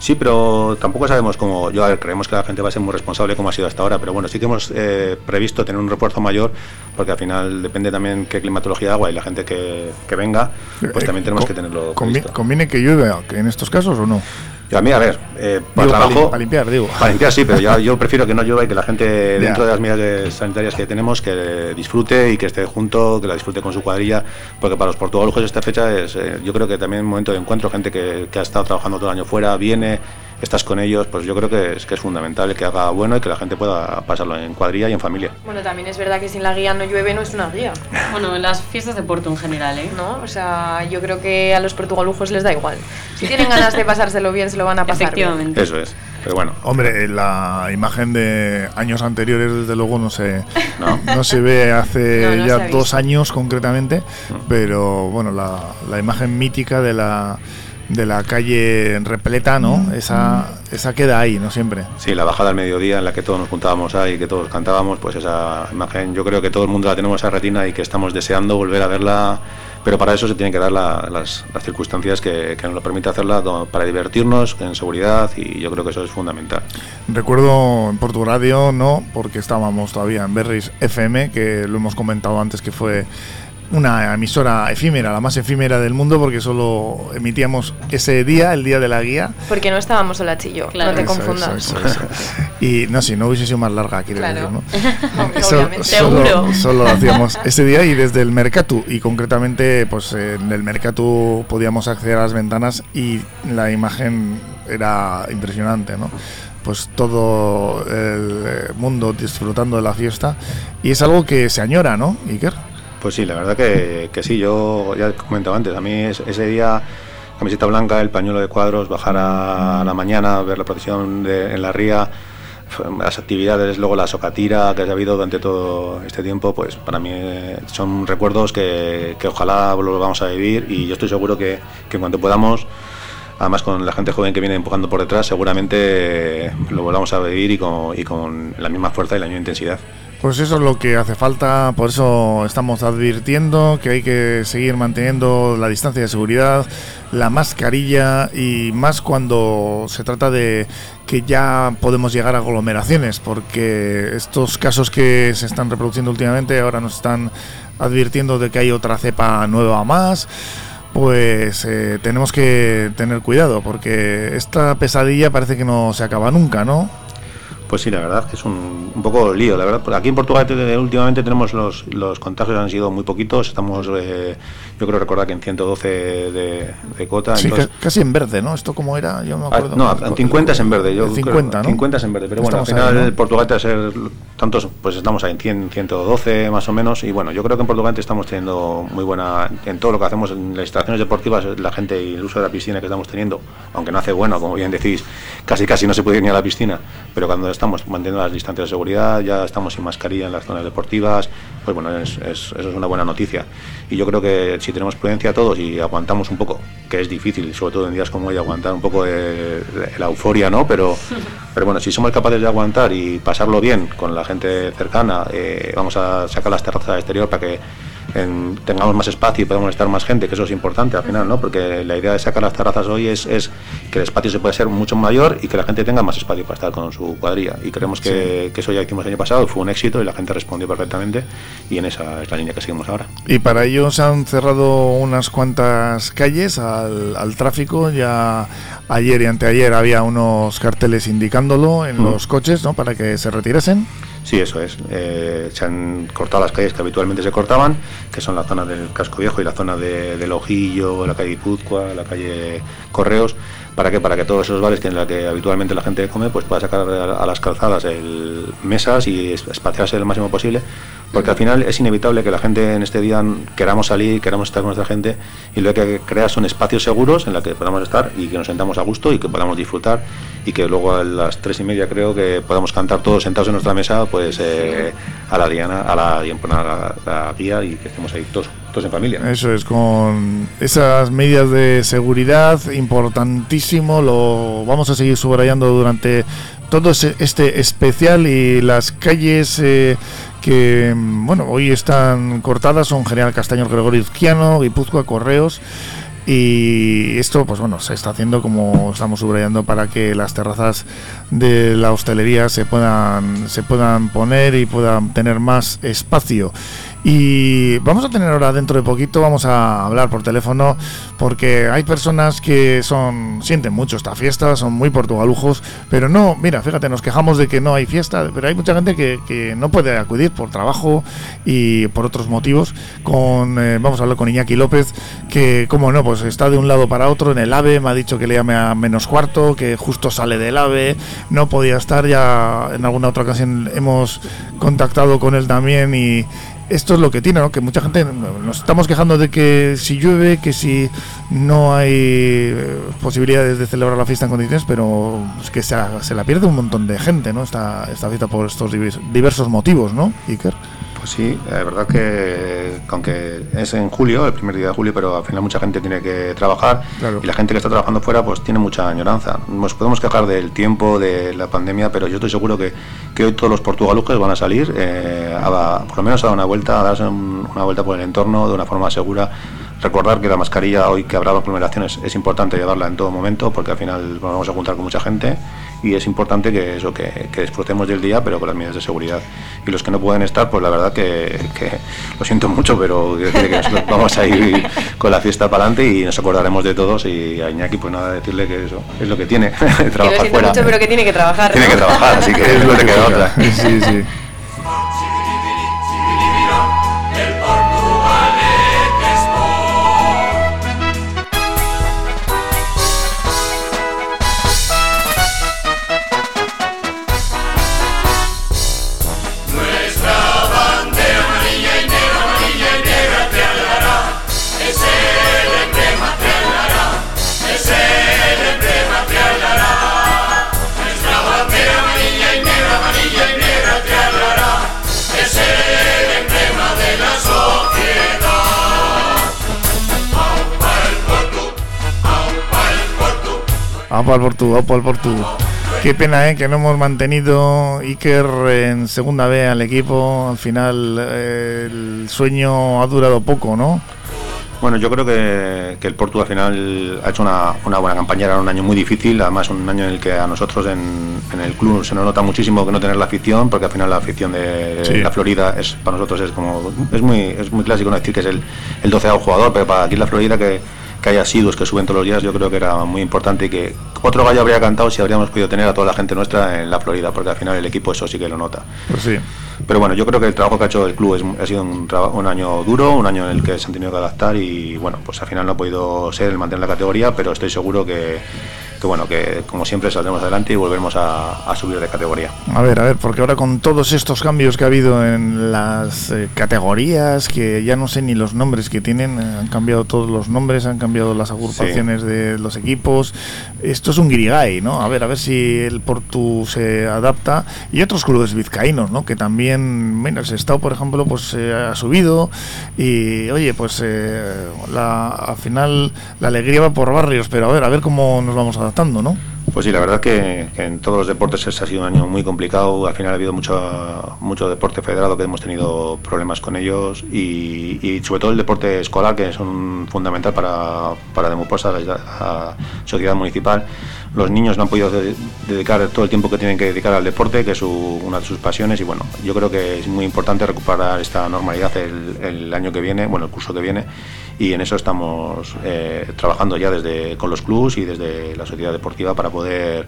Sí, pero tampoco sabemos cómo. Yo, a ver, creemos que la gente va a ser muy responsable como ha sido hasta ahora, pero bueno, sí que hemos eh, previsto tener un refuerzo mayor, porque al final depende también qué climatología de agua y la gente que, que venga, pues Eh, también tenemos que tenerlo. ¿Conviene que llueve en estos casos o no? Y a mí, a ver, eh, para Digo, trabajo. para limpiar, digo. Para limpiar sí, pero ya, yo prefiero que no llueva y que la gente, dentro de las medidas sanitarias que tenemos, que disfrute y que esté junto, que la disfrute con su cuadrilla, porque para los portugalujos esta fecha es, eh, yo creo que también un momento de encuentro, gente que, que ha estado trabajando todo el año fuera, viene, estás con ellos, pues yo creo que es, que es fundamental que haga bueno y que la gente pueda pasarlo en cuadrilla y en familia. Bueno, también es verdad que sin la guía no llueve, no es una guía. Bueno, en las fiestas de Porto en general, ¿eh? ¿No? O sea, yo creo que a los portugalujos les da igual. Si tienen ganas de pasárselo bien, se lo van a pasar bien. Efectivamente. Eso es, pero bueno. Hombre, la imagen de años anteriores, desde luego, no se, no. se ve hace No, no ya dos años concretamente, pero bueno, la, la imagen mítica de la, de la calle repleta, ¿no? Esa, esa queda ahí, ¿no? Siempre. Sí, la bajada al mediodía en la que todos nos juntábamos ahí, que todos cantábamos, pues esa imagen yo creo que todo el mundo la tenemos esa retina y que estamos deseando volver a verla, pero para eso se tienen que dar la- las, las circunstancias que, que nos lo permite hacerla para divertirnos en seguridad y yo creo que eso es fundamental. Recuerdo en Portu Radio, no, porque estábamos todavía en Berris FM, que lo hemos comentado antes que fue una emisora efímera, la más efímera del mundo, porque solo emitíamos ese día, el día de la guía. Porque no estábamos sola Chillo, no te Eso, confundas. eso, eso, eso. Y no, si no hubiese sido más larga, quiero Claro. decir, ¿no? Solo, Seguro. solo hacíamos ese día y desde el Mercatu y concretamente pues en el Mercatu podíamos acceder a las ventanas y la imagen era impresionante, ¿no? Pues todo el eh, mundo disfrutando de la fiesta y es algo que se añora, ¿no, Iker? Pues sí, la verdad que, que sí, yo ya comentaba antes, a mí es- ese día camiseta blanca, el pañuelo de cuadros, bajar a, la mañana, ver la procesión en la ría, las actividades, luego la socatira que ha habido durante todo este tiempo, pues para mí eh, son recuerdos que, que ojalá lo vamos a vivir y yo estoy seguro que, que en cuanto podamos, además con la gente joven que viene empujando por detrás, seguramente eh, lo volvamos a vivir y con, y con la misma fuerza y la misma intensidad. Pues eso es lo que hace falta, por eso estamos advirtiendo que hay que seguir manteniendo la distancia de seguridad, la mascarilla y más cuando se trata de que ya podemos llegar a aglomeraciones, porque estos casos que se están reproduciendo últimamente ahora nos están advirtiendo de que hay otra cepa nueva más. Pues eh, tenemos que tener cuidado porque esta pesadilla parece que no se acaba nunca, ¿no? Pues sí, la verdad que es un, un poco lío, la verdad. Aquí en Portugal te- últimamente tenemos los, los contagios han sido muy poquitos, estamos, eh, yo creo recordar que en 112 de, de cota. Sí, entonces- casi en verde, ¿no? Esto como era, yo me Ah, acuerdo. no, en 50 es en verde. Yo El creo- 50, ¿no? 50 es en verde, pero bueno, al final ahí, ¿no? Portugal te ser tantos, pues estamos ahí en 100, 112 más o menos. Y bueno, yo creo que en Portugal estamos teniendo muy buena, en todo lo que hacemos en las instalaciones deportivas, la gente y el uso de la piscina que estamos teniendo, aunque no hace bueno, como bien decís, casi casi no se puede ir ni a la piscina, pero cuando estamos manteniendo las distancias de seguridad, ya estamos sin mascarilla en las zonas deportivas, pues bueno, es- es- eso es una buena noticia. Y yo creo que si tenemos prudencia todos y aguantamos un poco, que es difícil, sobre todo en días como hoy, aguantar un poco de, de la euforia, ¿no? Pero, pero bueno, si somos capaces de aguantar y pasarlo bien con la gente cercana, eh, vamos a sacar las terrazas al exterior para que en- tengamos más espacio y podamos estar más gente, que eso es importante al final, ¿no? Porque la idea de sacar las terrazas hoy es, es que el espacio se puede ser mucho mayor y que la gente tenga más espacio para estar con su cuadrilla. Y creemos que, que eso ya hicimos el año pasado, fue un éxito y la gente respondió perfectamente y en esa es la línea que seguimos ahora. Y para ello se han cerrado unas cuantas calles al, al tráfico. Ya ayer y anteayer había unos carteles indicándolo en Mm. los coches, ¿no? Para que se retirasen. Sí, eso es. Eh, se han cortado las calles que habitualmente se cortaban, que son la zona del Casco Viejo y la zona de, del Ojillo, la calle Guipúzcoa, la calle Correos. ¿Para qué? Para que todos esos bares que en la que habitualmente la gente come, pues pueda sacar a, a las calzadas el, mesas y es- espaciarse lo máximo posible. Porque al final es inevitable que la gente en este día queramos salir, queramos estar con nuestra gente y lo que hay que crear son espacios seguros en los que podamos estar y que nos sentamos a gusto y que podamos disfrutar y que luego a las tres y media creo que podamos cantar todos sentados en nuestra mesa pues eh, a la Diana, a la, a la, la guía y que estemos ahí todos, Eso es, con esas medidas de seguridad, importantísimo, lo vamos a seguir subrayando durante todo este especial y las calles eh, que, bueno, hoy están cortadas son General Castaños Gregorio Izquiano, Guipúzcoa, Correos. Y esto, pues bueno, se está haciendo como estamos subrayando para que las terrazas de la hostelería se puedan, se puedan poner y puedan tener más espacio. Y vamos a tener ahora dentro de poquito, vamos a hablar por teléfono, porque hay personas que son sienten mucho esta fiesta, son muy portugalujos, pero no, mira, fíjate, nos quejamos de que no hay fiesta, pero hay mucha gente que, que no puede acudir por trabajo y por otros motivos. Con, eh, vamos a hablar con Iñaki López, que como no, pues está de un lado para otro en el AVE, me ha dicho que le llame a menos cuarto, que justo sale del AVE, no podía estar, ya en alguna otra ocasión hemos contactado con él también y esto es lo que tiene, ¿no? Que mucha gente nos estamos quejando de que si llueve, que si no hay eh, posibilidades de celebrar la fiesta en condiciones, pero es que se, se la pierde un montón de gente, ¿no? Esta, esta fiesta por estos divers- diversos motivos, ¿no, Iker? Pues sí, es verdad que aunque es en julio, el primer día de julio, pero al final mucha gente tiene que trabajar y la gente que está trabajando fuera pues tiene mucha añoranza. Nos podemos quejar del tiempo, de la pandemia, pero yo estoy seguro que, que hoy todos los portugalujes van a salir, eh, a- por lo menos a dar una vuelta, a darse un- una vuelta por el entorno de una forma segura. Recordar que la mascarilla, hoy que habrá aglomeraciones, es importante llevarla en todo momento porque al final nos vamos a juntar con mucha gente y es importante que eso que, que disfrutemos del día pero con las medidas de seguridad y los que no pueden estar pues la verdad que, que lo siento mucho pero quiero decir que nosotros vamos a ir con la fiesta para adelante y nos acordaremos de todos y a Iñaki pues nada decirle que eso es lo que tiene Que lo trabajar siento fuera mucho, pero que tiene que trabajar. tiene ¿no? que trabajar así que Es no lo que queda otra Sí, sí. Opa al Portu, opa al Portu. Qué pena, ¿eh? Que no hemos mantenido Iker en segunda B al equipo. Al final eh, el sueño ha durado poco, ¿no? Bueno, yo creo que, que el Porto al final ha hecho una, una buena campaña, era un año muy difícil, además un año en el que a nosotros en, en el club se nos nota muchísimo que no tener la afición, porque al final la afición de, Sí. la Florida es para nosotros es como es muy es muy clásico no decir que es el, el 12 jugador, pero para aquí en la Florida que, que haya sidos que suben todos los días, yo creo que era muy importante y que otro gallo habría cantado si habríamos podido tener a toda la gente nuestra en la Florida, porque al final el equipo eso sí que lo nota. Pues sí. Pero bueno, yo creo que el trabajo que ha hecho el club es- ha sido un, un año duro, un año en el que se han tenido que adaptar y bueno, pues al final no ha podido ser el mantener la categoría, pero estoy seguro que, que bueno, que como siempre saldremos adelante y volveremos a, a subir de categoría. A ver, a ver, porque ahora con todos estos cambios que ha habido en las eh, categorías, que ya no sé ni los nombres que tienen, eh, han cambiado todos los nombres, han cambiado las agrupaciones de los equipos. Esto es un guirigay, ¿no? A ver, a ver si el Portu se adapta. Y otros clubes vizcaínos, ¿no? Que también, bueno, el Sestao, por ejemplo, pues eh, ha subido. Y, oye, pues eh, la, al final la alegría va por barrios, pero a ver, a ver cómo nos vamos ¿no? Pues sí, la verdad que, que en todos los deportes ha sido un año muy complicado. Al final ha habido mucho, mucho deporte federado que hemos tenido problemas con ellos y, sobre todo el deporte escolar que es un fundamental para, para Demuposa, la sociedad municipal. Los niños no han podido de- dedicar todo el tiempo que tienen que dedicar al deporte, que es su- una de sus pasiones y bueno, yo creo que es muy importante recuperar esta normalidad el, el año que viene, bueno, el curso que viene y en eso estamos eh, trabajando ya desde con los clubs y desde la sociedad deportiva para poder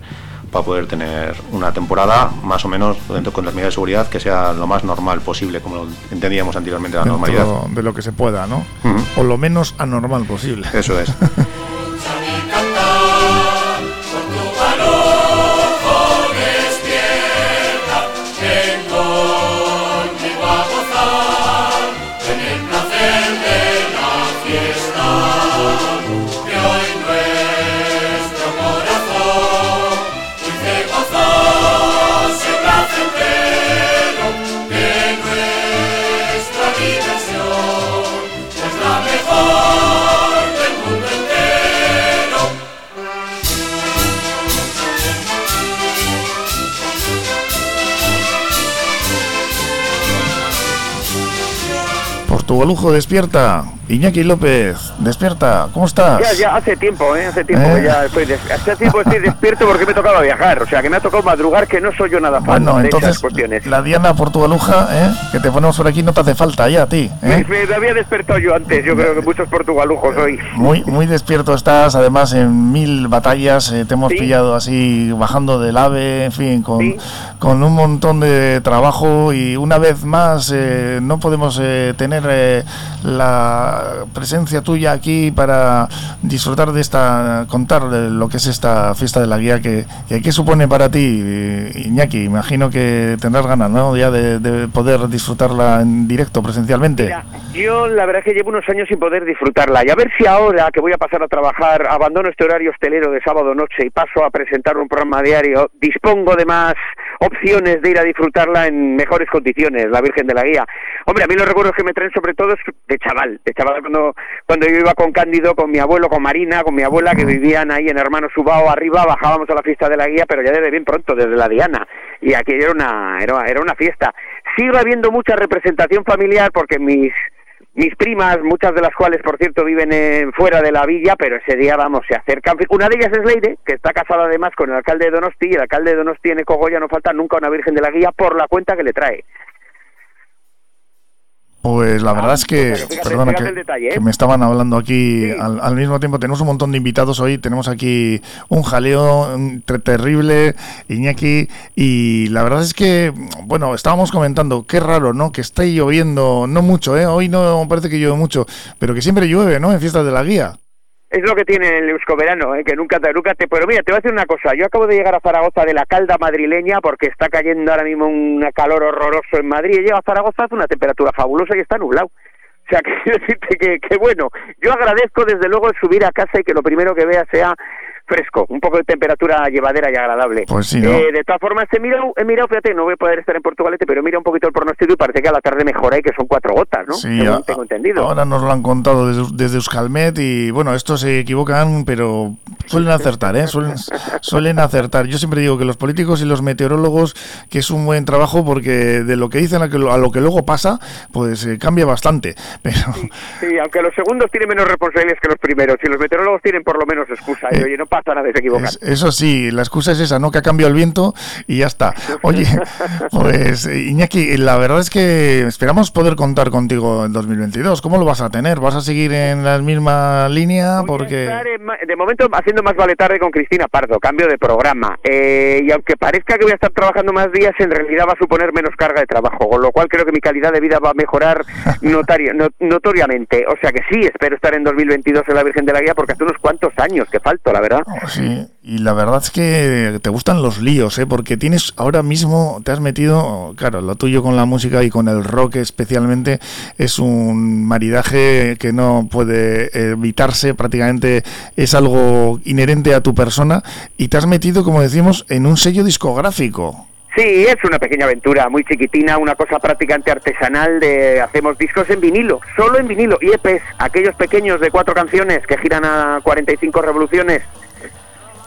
para poder tener una temporada más o menos dentro con las medidas de seguridad que sea lo más normal posible como entendíamos anteriormente la normalidad Dentro de lo que se pueda, ¿no? Ujú. O lo menos anormal posible. eso es Portugalujo, despierta. Iñaki López, despierta. ¿Cómo estás? Ya, ya, hace tiempo, ¿eh? Hace tiempo ¿Eh? ya estoy, hace tiempo estoy despierto porque me tocaba viajar, o sea, que me ha tocado madrugar, que no soy yo nada fan Bueno, de esas entonces, cuestiones. la Diana Portugaluja, ¿eh? que te ponemos por aquí, no te hace falta ya a ti. ¿eh? Me, me había despertado yo antes, yo creo que muchos portugalujos hoy. Muy, muy despierto estás, además en mil batallas eh, te hemos pillado así bajando del ave, en fin, con, con un montón de trabajo y una vez más eh, no podemos eh, tener la presencia tuya aquí para disfrutar de esta, contar lo que es esta fiesta de la guía que, ¿qué supone para ti, Iñaki? Imagino que tendrás ganas, ¿no? Ya de, de poder disfrutarla en directo, presencialmente. Yo la verdad es que llevo unos años sin poder disfrutarla y a ver si ahora que voy a pasar a trabajar abandono este horario hostelero de sábado noche y paso a presentar un programa diario, dispongo de más opciones de ir a disfrutarla en mejores condiciones, la Virgen de la Guía. Hombre, a mí los recuerdos que me traen sobre todo es de chaval, de chaval cuando, cuando yo iba con Cándido, con mi abuelo, con Marina, con mi abuela, que vivían ahí en Hermano Subao arriba, bajábamos a la fiesta de la Guía, pero ya desde bien pronto, desde la Diana, y aquí era una, era, era una fiesta. Sigue habiendo mucha representación familiar porque mis mis primas, muchas de las cuales, por cierto, viven en- fuera de la villa, pero ese día, vamos, se acercan. Una de ellas es Leire, que está casada además con el alcalde de Donosti, y el alcalde de Donosti en Cogoya no falta nunca una Virgen de la Guía por la cuenta que le trae. Pues la verdad es que, fíjate, perdona, fíjate que, detalle, ¿eh? que me estaban hablando aquí al, al mismo tiempo. Tenemos un montón de invitados hoy. Tenemos aquí un jaleo ter- terrible, Iñaki. Y la verdad es que, bueno, estábamos comentando, qué raro, ¿no? Que está lloviendo, no mucho, ¿eh? Hoy no parece que llueve mucho, pero que siempre llueve, ¿no? En fiestas de la guía. Es lo que tiene el euskoverano, ¿eh? que nunca te, nunca te... Pero mira, te voy a decir una cosa. Yo acabo de llegar a Zaragoza de la calda madrileña porque está cayendo ahora mismo un calor horroroso en Madrid. He llegado a Zaragoza hace una temperatura fabulosa y está nublado. O sea, quiero decirte que, que bueno, yo agradezco desde luego el subir a casa y que lo primero que vea sea fresco, un poco de temperatura llevadera y agradable. Pues sí, ¿no? Eh, de todas formas, he mirado, he mirado, fíjate, no voy a poder estar en Portugalete, pero he mirado un poquito el pronóstico y parece que a la tarde mejora y que son cuatro gotas, ¿no? Sí, a- tengo entendido. Ahora nos lo han contado desde, desde Euskalmet y bueno, estos se equivocan, pero suelen acertar, ¿eh? Suelen, suelen acertar. Yo siempre digo que los políticos y los meteorólogos, que es un buen trabajo porque de lo que dicen a, que lo, a lo que luego pasa, pues eh, cambia bastante. Pero Sí, aunque los segundos tienen menos responsabilidades que los primeros, y los meteorólogos tienen por lo menos excusa, y oye, no pasa nada, se equivocan. es- eso sí, la excusa es esa, ¿no? Que ha cambiado el viento y ya está. Oye, pues Iñaki, la verdad es que esperamos poder contar contigo en 2022. ¿Cómo lo vas a tener? ¿Vas a seguir en la misma línea? Porque... Estar en ma- De momento haciendo más vale tarde con Cristina Pardo, cambio de programa. Eh, y aunque parezca que voy a estar trabajando más días, en realidad va a suponer menos carga de trabajo, con lo cual creo que mi calidad de vida va a mejorar notario- no- notoriamente. O sea que sí, espero estar en 2022 en la Virgen de la Guía porque hace unos cuantos años que falto, la verdad. Sí, y la verdad es que te gustan los líos, ¿eh? porque tienes ahora mismo, te has metido, claro, lo tuyo con la música y con el rock especialmente es un maridaje que no puede evitarse, prácticamente es algo inherente a tu persona y te has metido, como decimos, en un sello discográfico. Sí, es una pequeña aventura muy chiquitina, una cosa prácticamente artesanal de hacemos discos en vinilo, solo en vinilo y EPs, aquellos pequeños de cuatro canciones que giran a 45 revoluciones.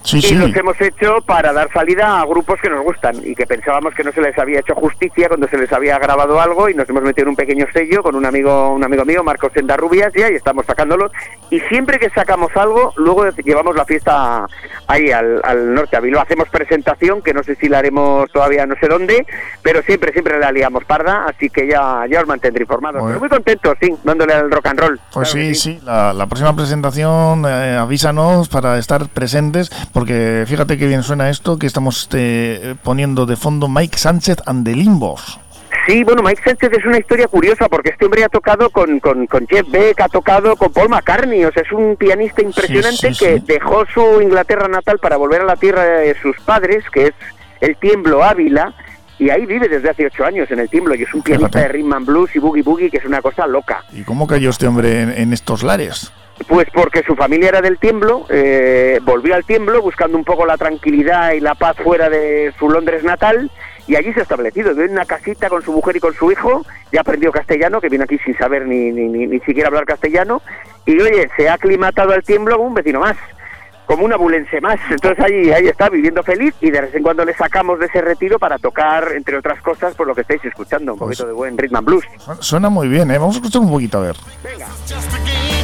Sí, y sí. los hemos hecho para dar salida a grupos que nos gustan y que pensábamos que no se les había hecho justicia cuando se les había grabado algo y nos hemos metido en un pequeño sello con un amigo un amigo mío, Marcos Sendarrubias, y ahí estamos sacándolo. Y siempre que sacamos algo, luego llevamos la fiesta ahí al, al norte, a Bilbao. Hacemos presentación, que no sé si la haremos todavía no sé dónde, pero siempre, siempre la liamos parda, así que ya, ya os mantendré informados. Bueno. Pero muy contentos, sí, dándole al rock and roll. Pues Claro que sí, sí, la, la próxima presentación eh, avísanos para estar presentes, porque fíjate qué bien suena esto que estamos eh, poniendo de fondo Mike Sánchez and the Limbos. Sí, bueno, Mike Sánchez es una historia curiosa porque este hombre ha tocado con, con, con Jeff Beck, ha tocado con Paul McCartney, o sea, es un pianista impresionante sí, que sí. dejó su Inglaterra natal para volver a la tierra de sus padres, que es el Tiemblo Ávila, y ahí vive desde hace ocho años en el Tiemblo, y es un pianista Fíjate. de rhythm and blues y boogie boogie, que es una cosa loca. ¿Y cómo cayó este hombre en, en estos lares? Pues porque su familia era del tiemblo, eh, volvió al tiemblo buscando un poco la tranquilidad y la paz fuera de su Londres natal y allí se ha establecido. Vive en una casita con su mujer y con su hijo, ya aprendió castellano, que viene aquí sin saber ni, ni, ni, ni siquiera hablar castellano, y oye, se ha aclimatado al tiemblo como un vecino más, como un abulense más. Entonces ahí, ahí está, viviendo feliz y de vez en cuando le sacamos de ese retiro para tocar, entre otras cosas, por lo que estáis escuchando, un poquito de buen rhythm and blues. Suena muy bien, ¿eh? Vamos a escuchar un poquito a ver. play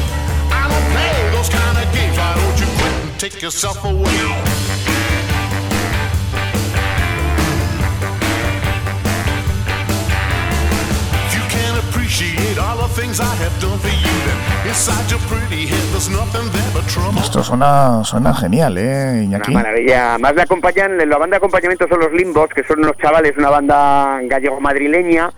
there but trouble. Esto suena, suena genial, ¿eh, Iñaki? Una maravilla. Más le acompañan, la banda de acompañamiento son los Limbos, que son unos chavales, una banda gallego-madrileña,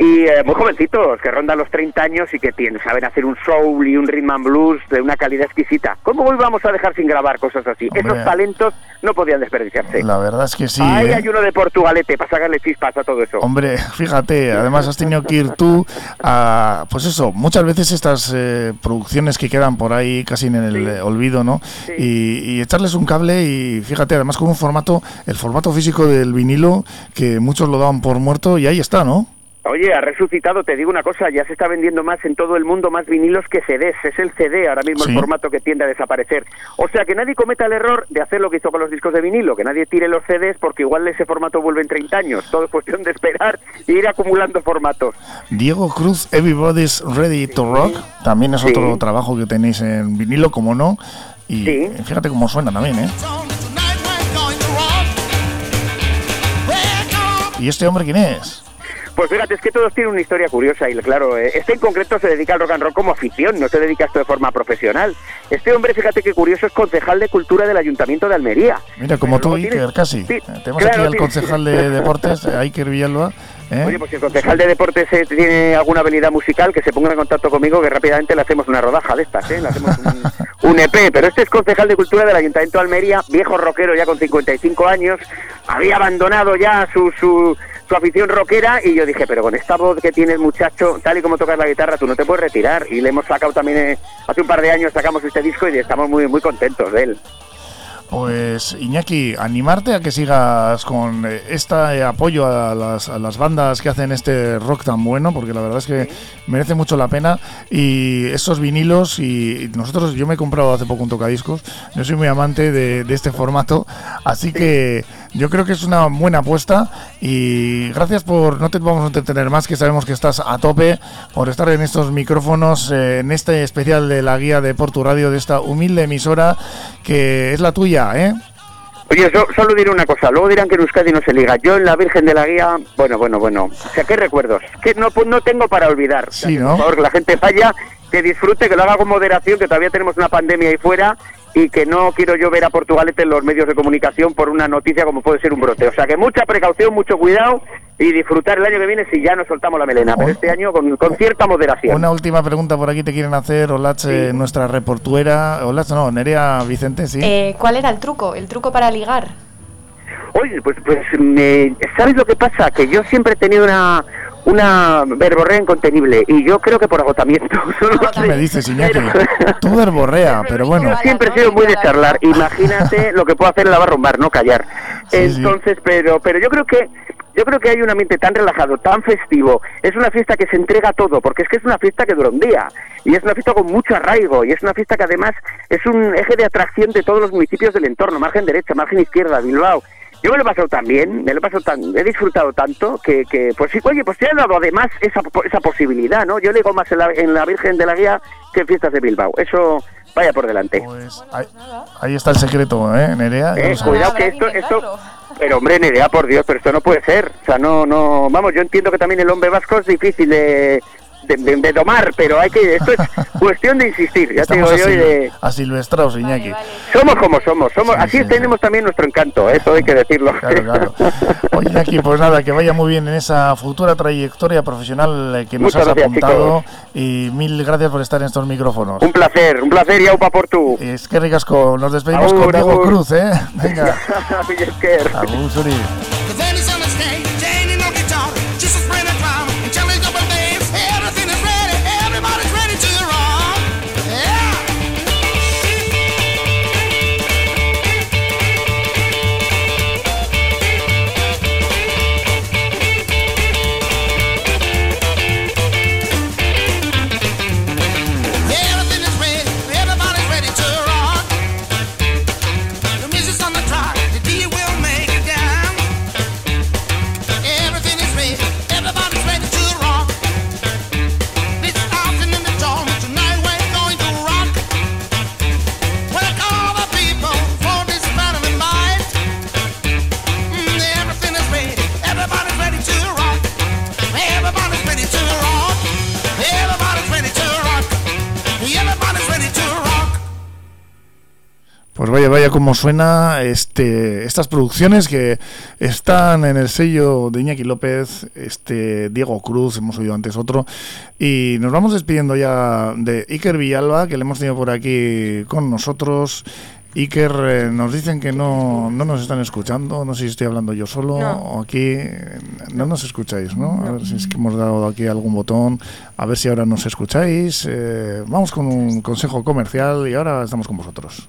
y eh, muy jovencitos, que rondan los 30 años y que tienen, saben hacer un soul y un rhythm and blues de una calidad exquisita. ¿Cómo hoy vamos a dejar sin grabar cosas así? Hombre. Esos talentos no podían desperdiciarse. La verdad es que sí. Ahí ¿eh? hay uno de Portugalete para sacarle chispas a todo eso. Hombre, fíjate, además has tenido que ir tú a, pues eso, muchas veces estas eh, producciones que quedan por ahí casi en el olvido, ¿no? Y, y echarles un cable y fíjate, además con un formato, el formato físico del vinilo, que muchos lo daban por muerto y ahí está, ¿no? Oye, ha resucitado, te digo una cosa, ya se está vendiendo más en todo el mundo más vinilos que CDs, es el CD ahora mismo Sí. el formato que tiende a desaparecer. O sea, que nadie cometa el error de hacer lo que hizo con los discos de vinilo, que nadie tire los CDs porque igual ese formato vuelve en 30 años, todo es cuestión de esperar e ir acumulando formatos. Diego Cruz, Everybody's Ready to Rock, también es Sí. otro trabajo que tenéis en vinilo, como no, y Sí. fíjate cómo suena también, ¿eh? ¿Y este hombre quién es? Pues fíjate, es que todos tienen una historia curiosa y claro, eh, este en concreto se dedica al rock and roll como afición, no se dedica a esto de forma profesional. Este hombre, fíjate qué curioso, es concejal de cultura del Ayuntamiento de Almería. Mira, como tú, tienes- Iker, casi. Sí, Tenemos claro, aquí al concejal de deportes, eh, Iker Villalba. ¿eh? Oye, pues si el concejal de deportes eh, tiene alguna habilidad musical, que se ponga en contacto conmigo, que rápidamente le hacemos una rodaja de estas, ¿eh? Le hacemos un, un EP. Pero este es concejal de cultura del Ayuntamiento de Almería, viejo rockero ya con 55 años, había abandonado ya su, su, su afición rockera y yo dije, pero con esta voz que tiene el muchacho, tal y como tocas la guitarra, tú no te puedes retirar. Y le hemos sacado también, eh, hace un par de años sacamos este disco y estamos muy, muy contentos de él. Pues Iñaki, animarte a que sigas con eh, este apoyo a las, a las bandas que hacen este rock tan bueno, porque la verdad es que merece mucho la pena. Y esos vinilos, y nosotros, yo me he comprado hace poco un tocadiscos, yo soy muy amante de, de este formato, así que yo creo que es una buena apuesta. Y gracias por, no te vamos a entretener más, que sabemos que estás a tope, por estar en estos micrófonos, eh, en este especial de la guía de Portu Radio, de esta humilde emisora que es la tuya, ¿eh? Oye, yo solo diré una cosa, luego dirán que en Euskadi no se liga. Yo en la Virgen de la Guía, bueno, bueno, bueno. O sea, ¿qué recuerdos? Que no, pues no tengo para olvidar. O sea, Sí, ¿no? Por favor, que la gente vaya, que disfrute, que lo haga con moderación, que todavía tenemos una pandemia ahí fuera y que no quiero yo ver a Portugalete en los medios de comunicación por una noticia como puede ser un brote. O sea, que mucha precaución, mucho cuidado y disfrutar el año que viene si ya nos soltamos la melena. Pero este año con, con cierta moderación. Una última pregunta por aquí te quieren hacer, Olach, eh, nuestra reportuera. Olach, no, Nerea Vicente, sí. Eh, ¿Cuál era el truco? ¿El truco para ligar? Oye, pues, pues me- ¿sabes lo que pasa? Que yo siempre he tenido una, una verborrea incontenible y yo creo que por agotamiento. ¿Qué me dices, Iñaki? Tú verborrea, pero bueno. Siempre he sido muy de charlar. Imagínate lo que puedo hacer en la barrumbar, no callar. Sí, sí. Entonces, pero pero yo creo que yo creo que hay un ambiente tan relajado, tan festivo. Es una fiesta que se entrega todo, porque es que es una fiesta que dura un día y es una fiesta con mucho arraigo y es una fiesta que además es un eje de atracción de todos los municipios del entorno, margen derecha, margen izquierda, Bilbao. Yo me lo he pasado tan bien, me lo he pasado tan, he disfrutado tanto que, que pues sí, oye, pues te ha dado además esa, esa posibilidad, ¿no? Yo le digo más en la, en la Virgen de la Guía que en fiestas de Bilbao. Eso vaya por delante. Ahí está el secreto, ¿eh, Nerea? Eh, cuidado que esto, esto, pero hombre, Nerea, por Dios, pero esto no puede ser. O sea, no, no, vamos, yo entiendo que también el hombre vasco es difícil de, de, de- de domar, pero hay que, esto es cuestión de insistir, ya te digo Estamos yo, de, a silvestrados, Iñaki. somos como somos, somos, así tenemos también nuestro encanto, ¿eh? eso hay que decirlo. Claro, claro. Oye, Iñaki, pues nada, que vaya muy bien en esa futura trayectoria profesional que nos Muchas has gracias, apuntado. Y mil gracias por estar en estos micrófonos. Un placer, un placer y aupa por tú. Es que ricasco. Nos despedimos Agur, con Diego agur. Cruz, ¿eh? Venga. Agur, Pues vaya, vaya cómo suena este, estas producciones que están en el sello de Iñaki López, este Diego Cruz, hemos oído antes otro, y nos vamos despidiendo ya de Iker Villalba, que le hemos tenido por aquí con nosotros. Iker, eh, nos dicen que no, no nos están escuchando, no sé si estoy hablando yo solo o aquí, no nos escucháis, ¿no? A ver si es que hemos dado aquí algún botón, a ver si ahora nos escucháis. eh, vamos con un consejo comercial y ahora estamos con vosotros.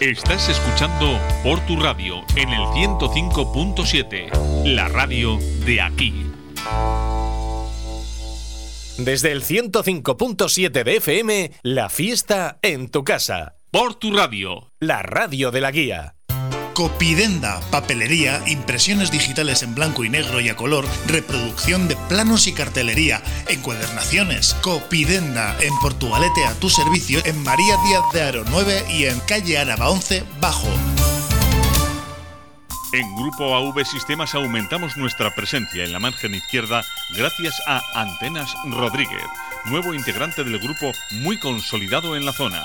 Estás escuchando por tu radio en el 105.7, la radio de aquí. Desde el 105.7 de FM, la fiesta en tu casa. Por tu radio. La radio de la guía. Copidenda, papelería, impresiones digitales en blanco y negro y a color, reproducción de planos y cartelería, encuadernaciones. Copidenda, en Portugalete a tu servicio, en María Díaz de Aro 9 y en calle Araba 11, Bajo. En Grupo AV Sistemas aumentamos nuestra presencia en la margen izquierda gracias a Antenas Rodríguez, nuevo integrante del grupo muy consolidado en la zona.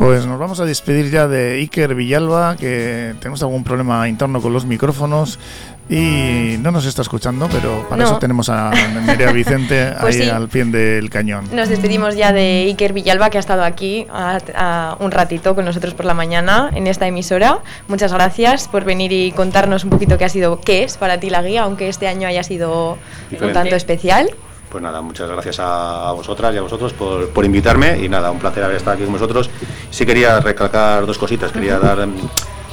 Pues nos vamos a despedir ya de Iker Villalba, que tenemos algún problema interno con los micrófonos y no nos está escuchando, pero para No. eso tenemos a Nerea Vicente Pues ahí sí. al pie del cañón. Nos despedimos ya de Iker Villalba, que ha estado aquí a- a un ratito con nosotros por la mañana en esta emisora. Muchas gracias por venir y contarnos un poquito qué ha sido, qué es para ti la guía, aunque este año haya sido un tanto especial. Pues nada, muchas gracias a, vosotras y a vosotros por, por invitarme y nada, un placer haber estado aquí con vosotros. Sí quería recalcar dos cositas, quería dar em,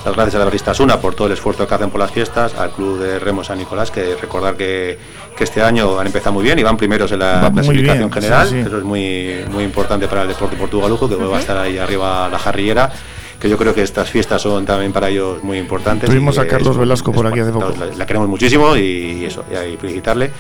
las gracias a la revista Asuna por todo el esfuerzo que hacen por las fiestas, al Club de Remo San Nicolás, que recordar que, que este año han empezado muy bien y van primeros en la Va clasificación bien, general, sí, sí. eso es muy, muy importante para el deporte portugalujo, que Ujú. va a estar ahí arriba la jarrillera que yo creo que estas fiestas son también para ellos muy importantes. Tuvimos a Carlos es- Velasco por aquí hace poco. la, la queremos muchísimo y eso, y ahí felicitarle.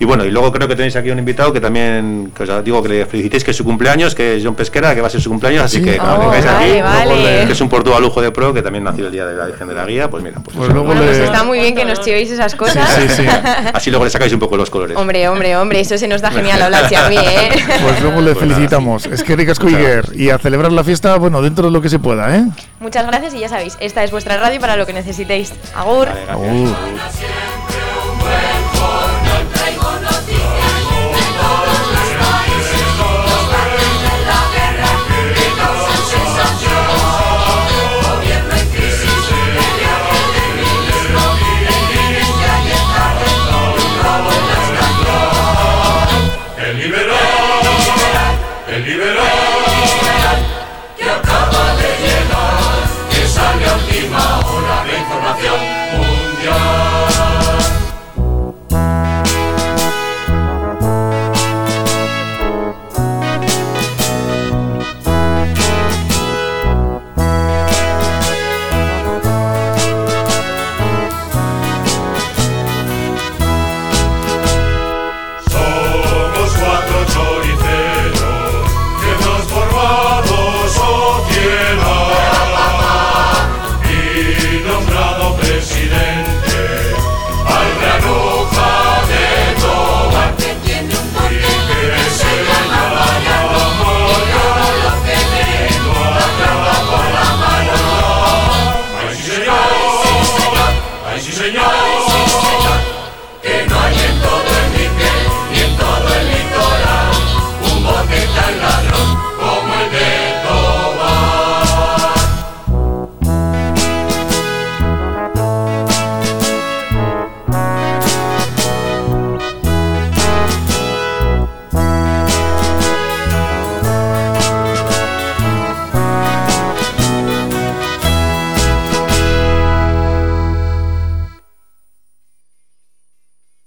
Y bueno, y luego creo que tenéis aquí un invitado que también, que os digo que le felicitéis que es su cumpleaños, que es John Pesquera, que va a ser su cumpleaños, así Sí. que cuando Oh, vengáis vale, aquí, vale. que es un Portugal lujo de pro, que también nació el día de la Virgen de la Guía, pues mira, pues, Pues luego Bueno, pues le- está muy bien que nos chivéis esas cosas. así luego le sacáis un poco los colores. hombre, hombre, hombre, eso se nos da genial hablarse a mí, ¿eh? Pues luego le felicitamos. Es que Iker. Y a celebrar la fiesta, bueno, dentro de lo que se pueda, ¿eh? Muchas gracias y ya sabéis, esta es vuestra radio para lo que necesitéis. Agur. Agur.